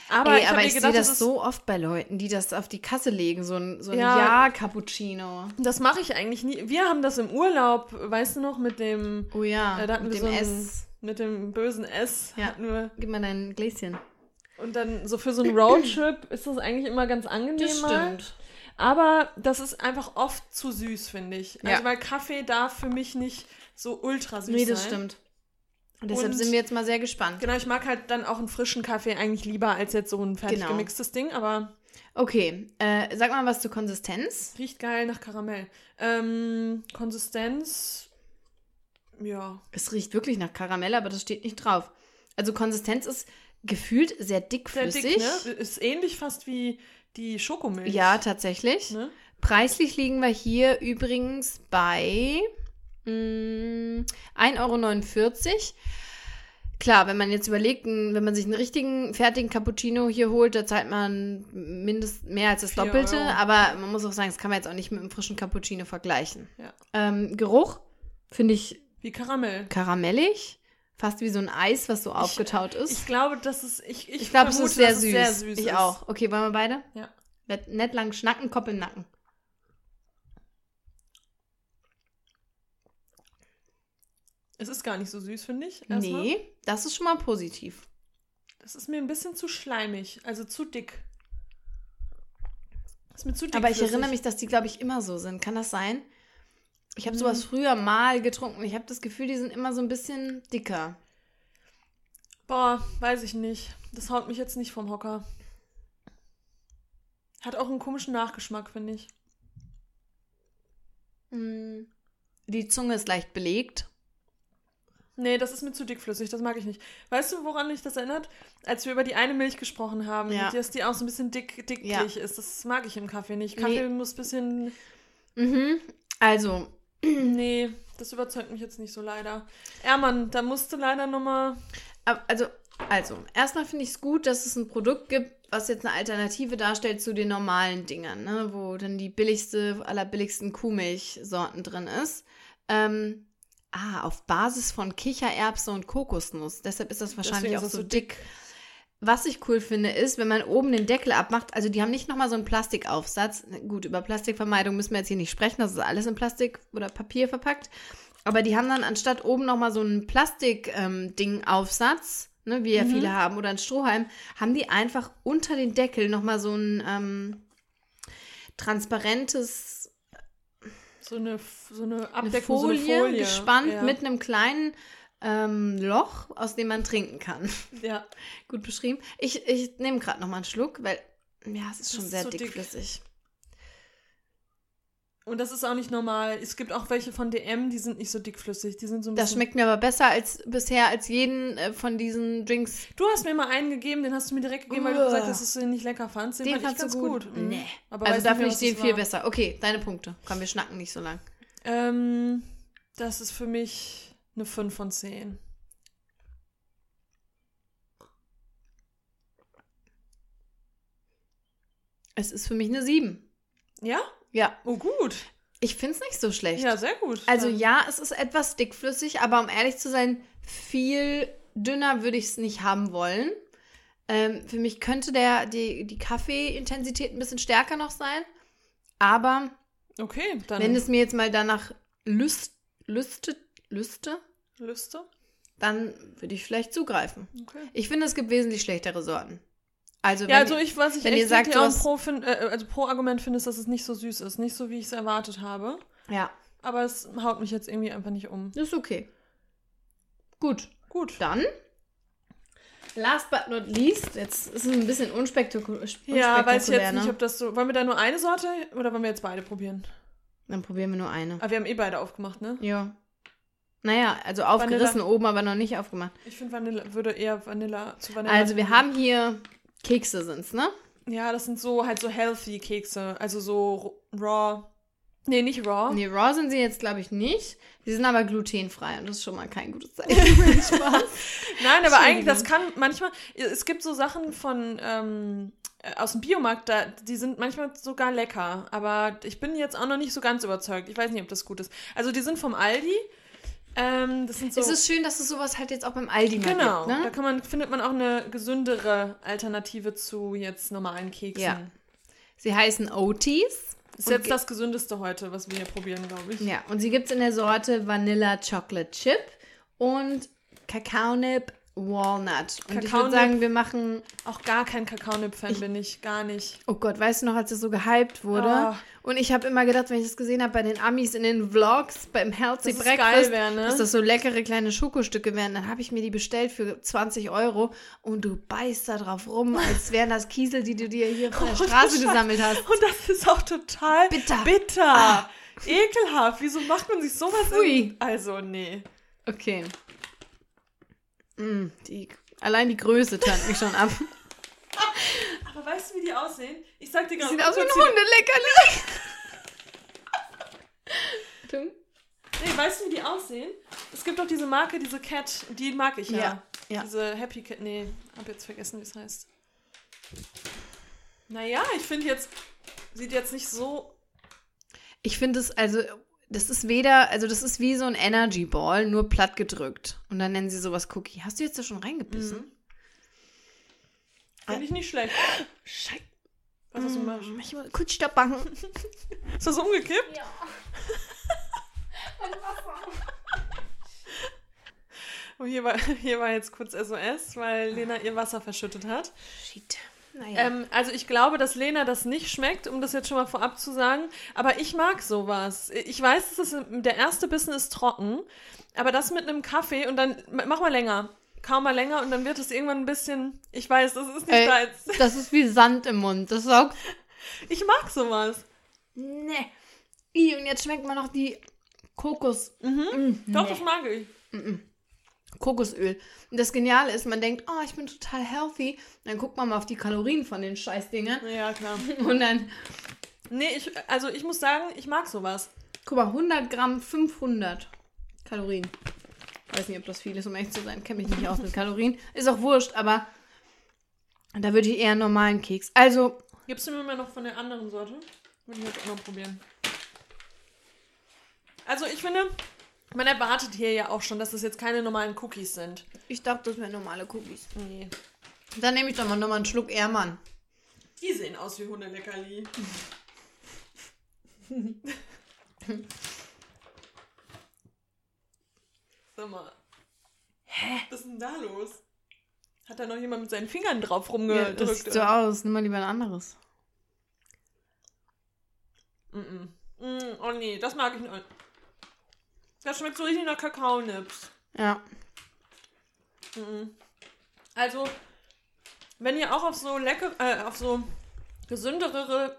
Aber Ey, ich aber mir ich sehe das, das, so oft bei Leuten, die das auf die Kasse legen, so ein, so ein Ja. Ja-Cappuccino. das mache ich eigentlich nie. Wir haben das im Urlaub, weißt du noch, mit dem, Oh ja, äh, mit dem so ein, S. mit dem bösen S. Ja. wir. Gib mal dein Gläschen. Und dann so für so einen Roadtrip ist das eigentlich immer ganz angenehm mal. Aber das ist einfach oft zu süß, finde ich. Also Ja. weil Kaffee darf für mich nicht so ultra süß Nee, das sein. stimmt. Und deshalb Und- sind wir jetzt mal sehr gespannt. Genau, ich mag halt dann auch einen frischen Kaffee eigentlich lieber als jetzt so ein fertig Genau. gemixtes Ding, aber Okay, äh, sag mal was zur Konsistenz. riecht geil nach Karamell. Ähm, Konsistenz, ja. Es riecht wirklich nach Karamell, aber das steht nicht drauf. Also Konsistenz ist gefühlt sehr Sehr dickflüssig. dick, ne? Ist ähnlich fast wie die Schokomilch. Ja, tatsächlich. Ne? Preislich liegen wir hier übrigens bei mm, 1,49 Euro. Klar, wenn man jetzt überlegt, wenn man sich einen richtigen fertigen Cappuccino hier holt, da zahlt man mindest mehr als das Doppelte. Euro. Aber man muss auch sagen, das kann man jetzt auch nicht mit einem frischen Cappuccino vergleichen. Ja. Ähm, Geruch finde ich Wie Karamell. karamellig. Fast wie so ein Eis, was so aufgetaut ist. Ich glaube, das ist. Ich, ich, Ich glaube, es ist sehr süß. sehr süß. ich ist. auch. Okay, wollen wir beide? Ja. Nett, lang schnacken, koppeln, nacken. Es ist gar nicht so süß, finde ich. erstmal. Nee, das ist schon mal positiv. Das ist mir ein bisschen zu schleimig, also zu dick. Das ist mir zu dick. Aber ich erinnere mich, dass die, glaube ich, immer so sind. Kann das sein? Ich habe sowas früher mal getrunken. Ich habe das Gefühl, die sind immer so ein bisschen dicker. Boah, weiß ich nicht. Das haut mich jetzt nicht vom Hocker. Hat auch einen komischen Nachgeschmack, finde ich. Mm. Die Zunge ist leicht belegt. Nee, das ist mir zu dickflüssig, das mag ich nicht. Weißt du, woran mich das erinnert? Als wir über die eine Milch gesprochen haben, Ja. dass die auch so ein bisschen dick, dicklich Ja. ist. Das mag ich im Kaffee nicht. Kaffee muss ein bisschen. Mhm. Also, Nee, das überzeugt mich jetzt nicht so leider. Ermann, da musst du leider nochmal. also, also, erstmal finde ich es gut, dass es ein Produkt gibt, was jetzt eine Alternative darstellt zu den normalen Dingern, ne? wo dann die billigste, allerbilligsten Kuhmilchsorten drin ist. Ähm, ah, auf Basis von Kichererbse und Kokosnuss. Deshalb ist das wahrscheinlich Deswegen auch ist es so so dick. Was ich cool finde, ist, wenn man oben den Deckel abmacht, also die haben nicht nochmal so einen Plastikaufsatz. Gut, über Plastikvermeidung müssen wir jetzt hier nicht sprechen, das ist alles in Plastik oder Papier verpackt. Aber die haben dann anstatt oben nochmal so einen Plastik-Ding-Aufsatz, ne, wie ja Mhm. viele haben, oder ein Strohhalm, haben die einfach unter den Deckel nochmal so ein ähm, transparentes So eine, so eine Abdeckung, Folie, so eine Folie. gespannt ja. mit einem kleinen ähm, Loch, aus dem man trinken kann. Ja. Gut beschrieben. Ich, ich nehme gerade noch mal einen Schluck, weil ja, es ist Das schon ist sehr so dick. dickflüssig. Und das ist auch nicht normal. Es gibt auch welche von DM, die sind nicht so dickflüssig. Die sind so ein Das schmeckt mir aber besser als bisher als jeden äh, von diesen Drinks. Du hast mir mal einen gegeben, den hast du mir direkt gegeben, weil du Uah. gesagt hast, dass du den nicht lecker fandst. Den, Den fand ich ganz gut. gut? Mhm. Nee. Aber also da finde ich den viel war. besser. Okay, deine Punkte. Komm, wir schnacken nicht so lang. Ähm, das ist für mich eine 5 von 10. Es ist für mich eine 7. Ja? Ja, Oh, gut. ich finde es nicht so schlecht. Ja, sehr gut. Also ja, es ist etwas dickflüssig, aber um ehrlich zu sein, viel dünner würde ich es nicht haben wollen. Ähm, für mich könnte der, die, die Kaffeeintensität ein bisschen stärker noch sein. Aber Okay, wenn es mir jetzt mal danach lüst, lüste, lüste, Lüste? dann würde ich vielleicht zugreifen. Okay. Ich finde, es gibt wesentlich schlechtere Sorten. Also, Ja, wenn- also ich, was ich wenn echt ihr sagt, hast- pro, fin- äh, also pro Argument finde, ist, dass es nicht so süß ist. Nicht so, wie ich es erwartet habe. ja, Aber es haut mich jetzt irgendwie einfach nicht um. ist okay. Gut, Gut. dann. Last but not least, jetzt ist es ein bisschen unspektakulär. Ja, weiß ich jetzt ne? nicht, ob das so. Wollen wir da nur eine Sorte oder wollen wir jetzt beide probieren? Dann probieren wir nur eine. Aber wir haben eh beide aufgemacht, ne? Ja. Naja, also aufgerissen oben, aber noch nicht aufgemacht. Ich finde Vanille, würde eher Vanilla zu Vanilla. Also wir haben hier Kekse sind's, ne? Ja, das sind so halt so healthy Kekse. Also so raw. Nee, nicht raw. Nee, raw sind sie jetzt, glaube ich, nicht. Sie sind aber glutenfrei und das ist schon mal kein gutes Zeichen. Nein, aber eigentlich, das kann manchmal. Es gibt so Sachen von. Ähm, äh, aus dem Biomarkt, da, die sind manchmal sogar lecker. Aber ich bin jetzt auch noch nicht so ganz überzeugt. Ich weiß nicht, ob das gut ist. Also, die sind vom Aldi. Ähm, das sind so. Es ist schön, dass es sowas halt jetzt auch beim Aldi mal genau. gibt, Da ne? kann man, findet man auch eine gesündere Alternative zu jetzt normalen Keksen. Ja. Sie heißen Otis. Ist jetzt das gesündeste heute, was wir hier probieren, glaube ich. Ja, und sie gibt's in der Sorte Vanilla Chocolate Chip und Kakaonip Walnut. Und ich würde sagen, wir machen Auch gar kein Kakaonip-Fan bin ich. Gar nicht. Oh Gott, weißt du noch, als das so gehypt wurde? Ah. Und ich habe immer gedacht, wenn ich das gesehen habe bei den Amis in den Vlogs, beim Healthy Dass Breakfast, geil wär, ne? dass das so leckere kleine Schokostücke wären, dann habe ich mir die bestellt für 20 Euro und du beißt da drauf rum, als wären das Kiesel, die du dir hier von der Straße gesammelt hast. Und das ist auch total Bitter. bitter. Ah. Ekelhaft. Wieso macht man sich sowas Pfui. in... Also, nee. Okay. Mm, die, allein die Größe tönt mich schon ab. Aber weißt du, wie die aussehen? Ich sag dir gerade... Sieht aus wie ein Hundeleckerli. Nee, weißt du, wie die aussehen? Es gibt doch diese Marke, diese Cat, die mag ich ja. Ja, ja. Diese Happy Cat, nee, hab jetzt vergessen, wie es heißt. Naja, ich finde jetzt, sieht jetzt nicht so, Ich finde es, also, das ist weder, also das ist wie so ein Energy Ball, nur platt gedrückt. Und dann nennen sie sowas Cookie. Hast du jetzt da schon reingebissen? finde ich nicht schlecht. Scheiße. Was hast du gemacht? Ich muss kurz Stopp machen. Ist das umgekippt? Ja. Oh, hier, war, hier war jetzt kurz SOS, weil Lena ihr Wasser verschüttet hat. Shit. Naja. Ähm, also ich glaube, dass Lena das nicht schmeckt, um das jetzt schon mal vorab zu sagen. Aber ich mag sowas. Ich weiß, dass es der erste Bissen ist trocken, aber das mit einem Kaffee und dann mach mal länger. Kaum mal länger und dann wird es irgendwann ein bisschen. Ich weiß, das ist nicht Ey, deins. das ist wie Sand im Mund. Das saugt. Ich mag sowas. Nee. I, und jetzt schmeckt man noch die Kokos. Mhm. Mm, Doch, nee. das mag ich. Kokosöl. Und das Geniale ist, man denkt, oh, ich bin total healthy. Dann guckt man mal auf die Kalorien von den Scheißdingern. Ja, klar. Und dann, Nee, ich, also ich muss sagen, ich mag sowas. guck mal, 100 Gramm, 500 Kalorien. Weiß nicht, ob das viel ist, um ehrlich zu sein. Kenne mich nicht aus mit Kalorien. Ist auch wurscht, aber da würde ich eher einen normalen Keks. Also, Gibst du mir mal noch von der anderen Sorte? Würde ich jetzt auch mal probieren. Also ich finde, man erwartet hier ja auch schon, dass das jetzt keine normalen Cookies sind. ich dachte, das wären normale Cookies. Nee. Dann nehme ich doch mal nochmal einen Schluck Ehrmann. Die sehen aus wie Hundeleckerli. Sag mal. Hä? Was ist denn da los? Hat da noch jemand mit seinen Fingern drauf Ja, rumgedrückt? das sieht so aus. Nimm mal lieber ein anderes. Mm -mm. Mm, oh nee, das mag ich nicht. Das schmeckt so richtig nach Kakaonips. Ja. Mhm. Also, wenn ihr auch auf so lecker, äh, auf so gesünderere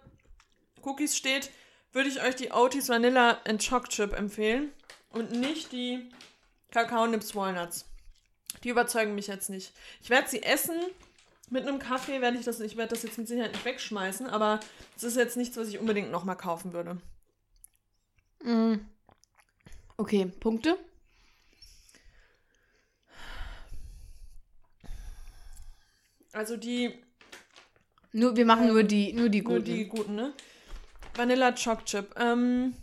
Cookies steht, würde ich euch die Otis Vanilla and Choc Chip empfehlen und nicht die Kakao Nips Walnuts. Die überzeugen mich jetzt nicht. Ich werde sie essen. Mit einem Kaffee werde ich das ich werde das jetzt mit Sicherheit nicht wegschmeißen, aber es ist jetzt nichts, was ich unbedingt nochmal kaufen würde. Mm. Okay, Punkte? Also die Nur, wir machen Ähm, nur die, nur die Nur guten. die guten, ne? Vanilla Choc Chip. Ähm,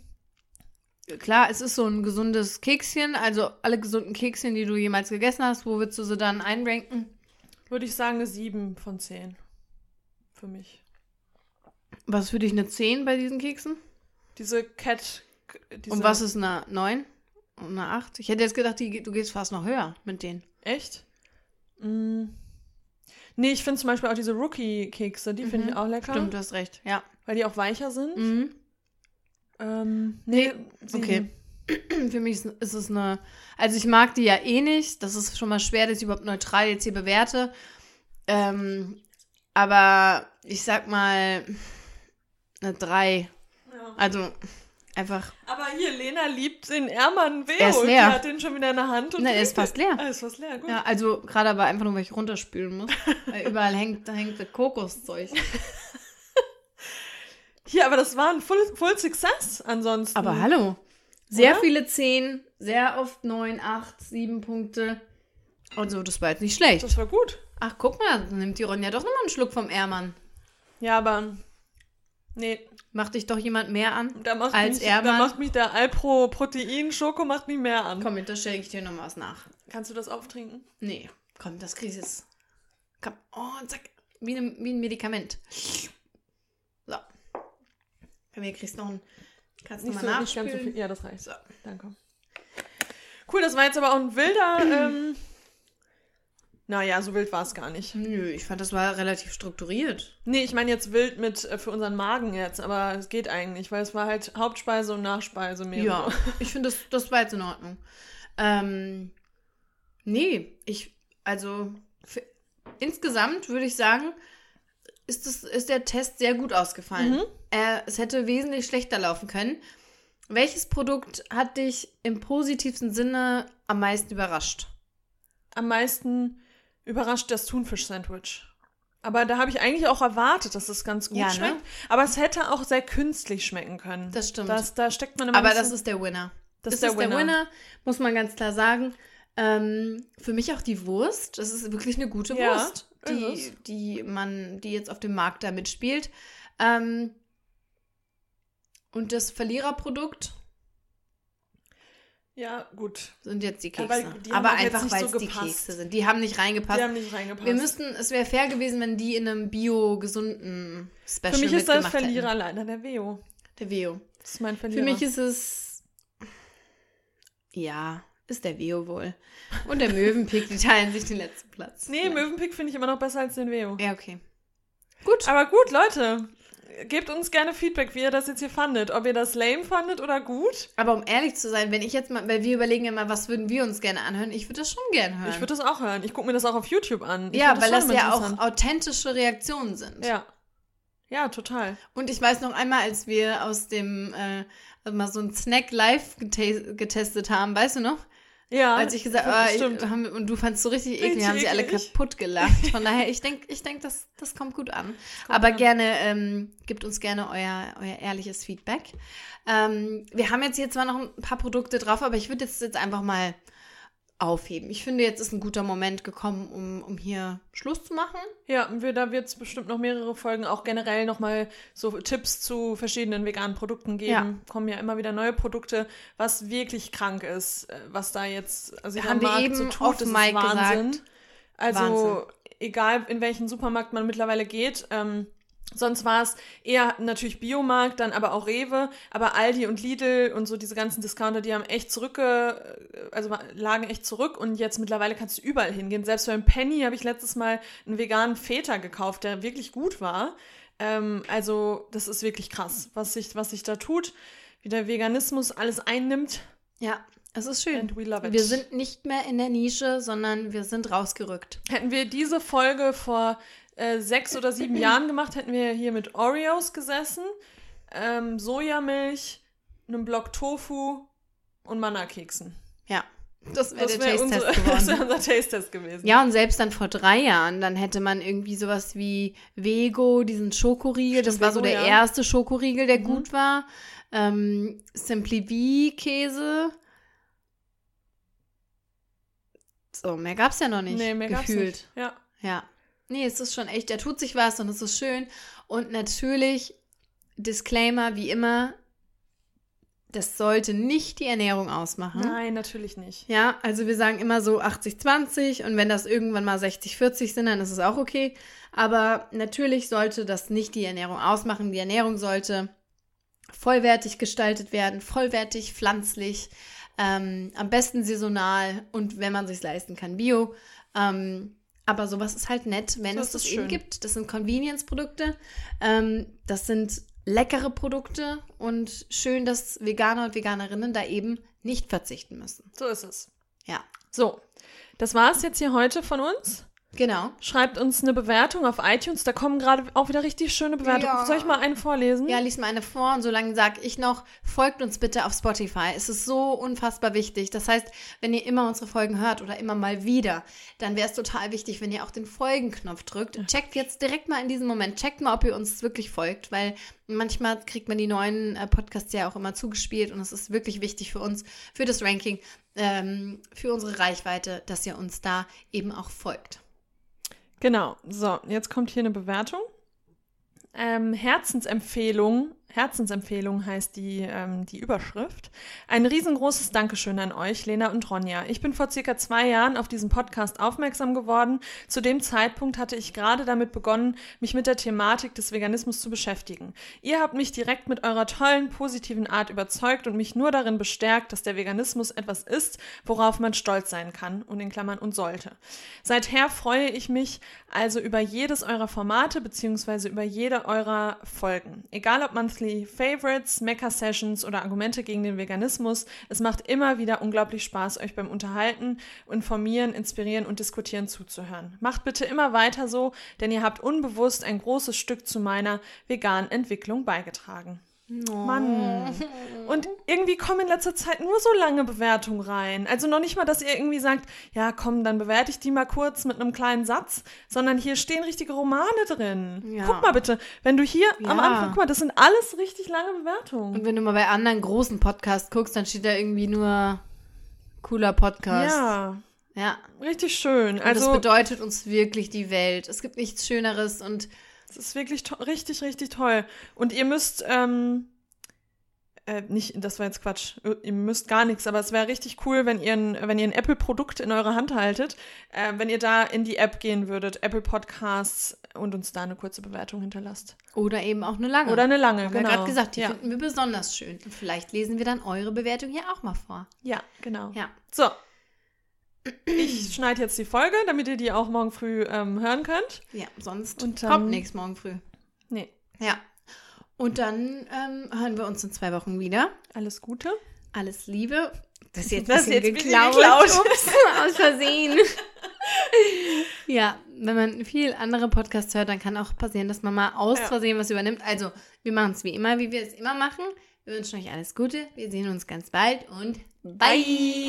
Klar, es ist so ein gesundes Kekschen, also alle gesunden Kekschen, die du jemals gegessen hast, wo würdest du sie dann einranken? würde ich sagen, eine 7 von 10. Für mich. Was für dich eine 10 bei diesen Keksen? Diese Cat. Diese, Und was ist eine 9? Und eine 8? Ich hätte jetzt gedacht, die, du gehst fast noch höher mit denen. Echt? Mm. Nee, ich finde zum Beispiel auch diese Rookie-Kekse, die finde ich auch lecker. Mhm. Stimmt, du hast recht, ja. Weil die auch weicher sind. Mhm. Ähm, nee, sieben. Okay. Für mich ist, ist es eine. Also ich mag die ja eh nicht. Das ist schon mal schwer, dass ich überhaupt neutral jetzt hier bewerte. Ähm, aber ich sag mal eine 3. Ja. Also einfach. Aber hier, Lena liebt den Ärmann Veo. Er ist leer. Die hat den schon wieder in der Hand. Und Nein, er ist fast leer. Ah, ist fast leer, gut. Ja, also gerade aber einfach nur, weil ich runterspülen muss. weil überall hängt, da hängt das Kokoszeug. Hier, aber das war ein Full, Full Success ansonsten. Aber hallo. Sehr Oder? viele 10, sehr oft 9, 8, 7 Punkte. Also, das war jetzt nicht schlecht. Das war gut. Ach, guck mal, dann nimmt die Ronja doch nochmal einen Schluck vom Ehrmann. Ja, aber. Nee, Macht dich doch jemand mehr an? da macht, Als mich, da Ehrmann? macht mich der Alpro Protein Schoko macht mich mehr an. Komm, da stelle ich dir noch was nach. Kannst du das auftrinken? Nee, komm, das kriegst du jetzt. Komm, oh, zack. Wie, ein- wie ein Medikament. So. Komm, hier kriegst du noch ein. Kannst du Nicht mal so, so nachspülen? viel. Ja, das reicht. So. Danke. Cool, das war jetzt aber auch ein wilder. ähm, naja, so wild war es gar nicht. Nö, ich fand, das war relativ strukturiert. Nee, ich meine jetzt wild mit äh, für unseren Magen jetzt, aber es geht eigentlich, weil es war halt Hauptspeise und Nachspeise mehr. Ja, ich finde, das, das war jetzt in Ordnung. Ähm, nee, ich, also, für, insgesamt würde ich sagen, ist, das, ist der Test sehr gut ausgefallen. Mhm. Äh, es hätte wesentlich schlechter laufen können. Welches Produkt hat dich im positivsten Sinne am meisten überrascht? Am meisten überrascht das Thunfisch-Sandwich. Aber da habe ich eigentlich auch erwartet, dass es ganz gut Ja, ne? schmeckt. Aber es hätte auch sehr künstlich schmecken können. Das stimmt. Das, da steckt man immer Aber das ist der Winner. Das ist der ist der Winner. Winner, muss man ganz klar sagen. Ähm, für mich auch die Wurst. Das ist wirklich eine gute Ja, Wurst, die, die man, die jetzt auf dem Markt da mitspielt. Ähm, und das Verliererprodukt Ja, gut. sind jetzt die Aber Kekse. die Aber auch jetzt einfach, weil so es die gepasst. Kekse sind. Die haben nicht reingepasst. Die haben nicht reingepasst. Wir müssten, es wäre fair gewesen, wenn die in einem bio-gesunden Special Für mich ist das Verlierer hätten. leider der Veo. Der Veo. Das ist mein Verlierer. Für mich ist es. Ja, ist der Veo wohl. Und der Möwenpick, die teilen sich den letzten Platz. Nee, Möwenpick finde ich immer noch besser als den Veo. Ja, okay. Gut. Aber gut, Leute. Gebt uns gerne Feedback, wie ihr das jetzt hier fandet. Ob ihr das lame fandet oder gut. Aber um ehrlich zu sein, wenn ich jetzt mal, weil wir überlegen mal, was würden wir uns gerne anhören, ich würde das schon gerne hören. Ich würde das auch hören. Ich gucke mir das auch auf YouTube an. Ich ja, find weil das ja auch authentische Reaktionen sind. Ja. Ja, total. Und ich weiß noch einmal, als wir aus dem, äh, also mal so einen Snack live gete getestet haben, weißt du noch? Ja, Als ich gesagt habe, stimmt. haben, und du fandst so richtig eklig, Richtig haben sie alle kaputt gelacht. Von daher, ich denke, ich denk, das, das kommt gut an. Aber an. gerne, ähm, gebt uns gerne euer, euer ehrliches Feedback. Ähm, wir haben jetzt hier zwar noch ein paar Produkte drauf, aber ich würde jetzt, jetzt einfach mal aufheben. Ich finde, jetzt ist ein guter Moment gekommen, um, um hier Schluss zu machen. Ja, wir, da wird es bestimmt noch mehrere Folgen, auch generell nochmal so Tipps zu verschiedenen veganen Produkten geben. Ja. Kommen ja immer wieder neue Produkte, was wirklich krank ist, äh, was da jetzt, also Haben wir eben so tut, das Mike Wahnsinn. gesagt. Also Wahnsinn. egal in welchen Supermarkt man mittlerweile geht, ähm, Sonst war es eher natürlich Biomarkt, dann aber auch Rewe, aber Aldi und Lidl und so diese ganzen Discounter, die haben echt zurückge, also lagen echt zurück und jetzt mittlerweile kannst du überall hingehen. Selbst beim Penny habe ich letztes Mal einen veganen Feta gekauft, der wirklich gut war. Ähm, also das ist wirklich krass, was sich, was sich da tut, wie der Veganismus alles einnimmt. Ja, es ist schön. And we love it. Wir sind nicht mehr in der Nische, sondern wir sind rausgerückt. Hätten wir diese Folge vor äh, sechs oder sieben Jahren gemacht, hätten wir hier mit Oreos gesessen, ähm, Sojamilch, einem Block Tofu und Manna-Keksen. Ja, das wäre unsere- das wär unser Taste-Test gewesen. Ja, und selbst dann vor drei Jahren, dann hätte man irgendwie sowas wie Vego, diesen Schokoriegel. Das war so Vego, der ja. erste Schokoriegel, der Mhm. gut war. Ähm, Simply V Käse. So, mehr gab's ja noch nicht. nee, mehr gab's gefühlt. nicht. Ja. Ja. Nee, es ist schon echt, da tut sich was und es ist schön. Und natürlich, Disclaimer, wie immer, das sollte nicht die Ernährung ausmachen. Nein, natürlich nicht. Ja, also wir sagen immer so 80-20 und wenn das irgendwann mal 60-40 sind, dann ist es auch okay. Aber natürlich sollte das nicht die Ernährung ausmachen. Die Ernährung sollte vollwertig gestaltet werden, vollwertig, pflanzlich, ähm, am besten saisonal und wenn man sich leisten kann, bio. Ähm, aber sowas ist halt nett, wenn So es das es eben schön. gibt. Das sind Convenience-Produkte. Ähm, das sind leckere Produkte und schön, dass Veganer und Veganerinnen da eben nicht verzichten müssen. So ist es. Ja, So, das war's jetzt hier heute von uns. Genau. Schreibt uns eine Bewertung auf iTunes. Da kommen gerade auch wieder richtig schöne Bewertungen. Ja. Soll ich mal eine vorlesen? Ja, lies mal eine vor und solange sage ich noch, folgt uns bitte auf Spotify. Es ist so unfassbar wichtig. Das heißt, wenn ihr immer unsere Folgen hört oder immer mal wieder, dann wäre es total wichtig, wenn ihr auch den Folgenknopf drückt. Checkt jetzt direkt mal in diesem Moment, checkt mal, ob ihr uns wirklich folgt, weil manchmal kriegt man die neuen äh, Podcasts ja auch immer zugespielt und es ist wirklich wichtig für uns, für das Ranking, ähm, für unsere Reichweite, dass ihr uns da eben auch folgt. Genau. So, jetzt kommt hier eine Bewertung. Ähm, Herzensempfehlung. Herzensempfehlung heißt die, ähm, die Überschrift. Ein riesengroßes Dankeschön an euch, Lena und Ronja. Ich bin vor circa zwei Jahren auf diesen Podcast aufmerksam geworden. Zu dem Zeitpunkt hatte ich gerade damit begonnen, mich mit der Thematik des Veganismus zu beschäftigen. Ihr habt mich direkt mit eurer tollen, positiven Art überzeugt und mich nur darin bestärkt, dass der Veganismus etwas ist, worauf man stolz sein kann und in Klammern und sollte. Seither freue ich mich also über jedes eurer Formate beziehungsweise über jede eurer Folgen. Egal ob Monthly Favorites, Mecha Sessions oder Argumente gegen den Veganismus, es macht immer wieder unglaublich Spaß, euch beim Unterhalten, Informieren, Inspirieren und Diskutieren zuzuhören. Macht bitte immer weiter so, denn ihr habt unbewusst ein großes Stück zu meiner veganen Entwicklung beigetragen. Mann. Und irgendwie kommen in letzter Zeit nur so lange Bewertungen rein. Also noch nicht mal, dass ihr irgendwie sagt, ja komm, dann bewerte ich die mal kurz mit einem kleinen Satz, sondern hier stehen richtige Romane drin. Ja. Guck mal bitte, wenn du hier am Ja. Anfang, guck mal, das sind alles richtig lange Bewertungen. Und wenn du mal bei anderen großen Podcasts guckst, dann steht da irgendwie nur cooler Podcast. Ja, Ja. richtig schön. Und Also das bedeutet uns wirklich die Welt. Es gibt nichts Schöneres und Es ist wirklich richtig, richtig toll. Und ihr müsst, ähm, äh, nicht, das war jetzt Quatsch, ihr müsst gar nichts, aber es wäre richtig cool, wenn ihr ein, wenn ihr ein Apple-Produkt in eurer Hand haltet, äh, wenn ihr da in die App gehen würdet, Apple Podcasts und uns da eine kurze Bewertung hinterlasst. oder eben auch eine lange. Oder eine lange, Haben genau. wir gerade gesagt, die ja. finden wir besonders schön. Und vielleicht lesen wir dann eure Bewertung hier auch mal vor. ja, genau. Ja. So. Ich schneide jetzt die Folge, damit ihr die auch morgen früh ähm, hören könnt. Ja, sonst Und dann- kommt nichts morgen früh. Nee, Ja. Und dann ähm, hören wir uns in zwei Wochen wieder. alles Gute. Alles Liebe. Das ist jetzt, Das ist jetzt geklaut. geklaut. Ups, aus Versehen. ja, wenn man viel andere Podcasts hört, dann kann auch passieren, dass man mal aus Ja. Versehen was übernimmt. Also, wir machen es wie immer, wie wir es immer machen. Wir wünschen euch alles Gute. Wir sehen uns ganz bald und bye. bye.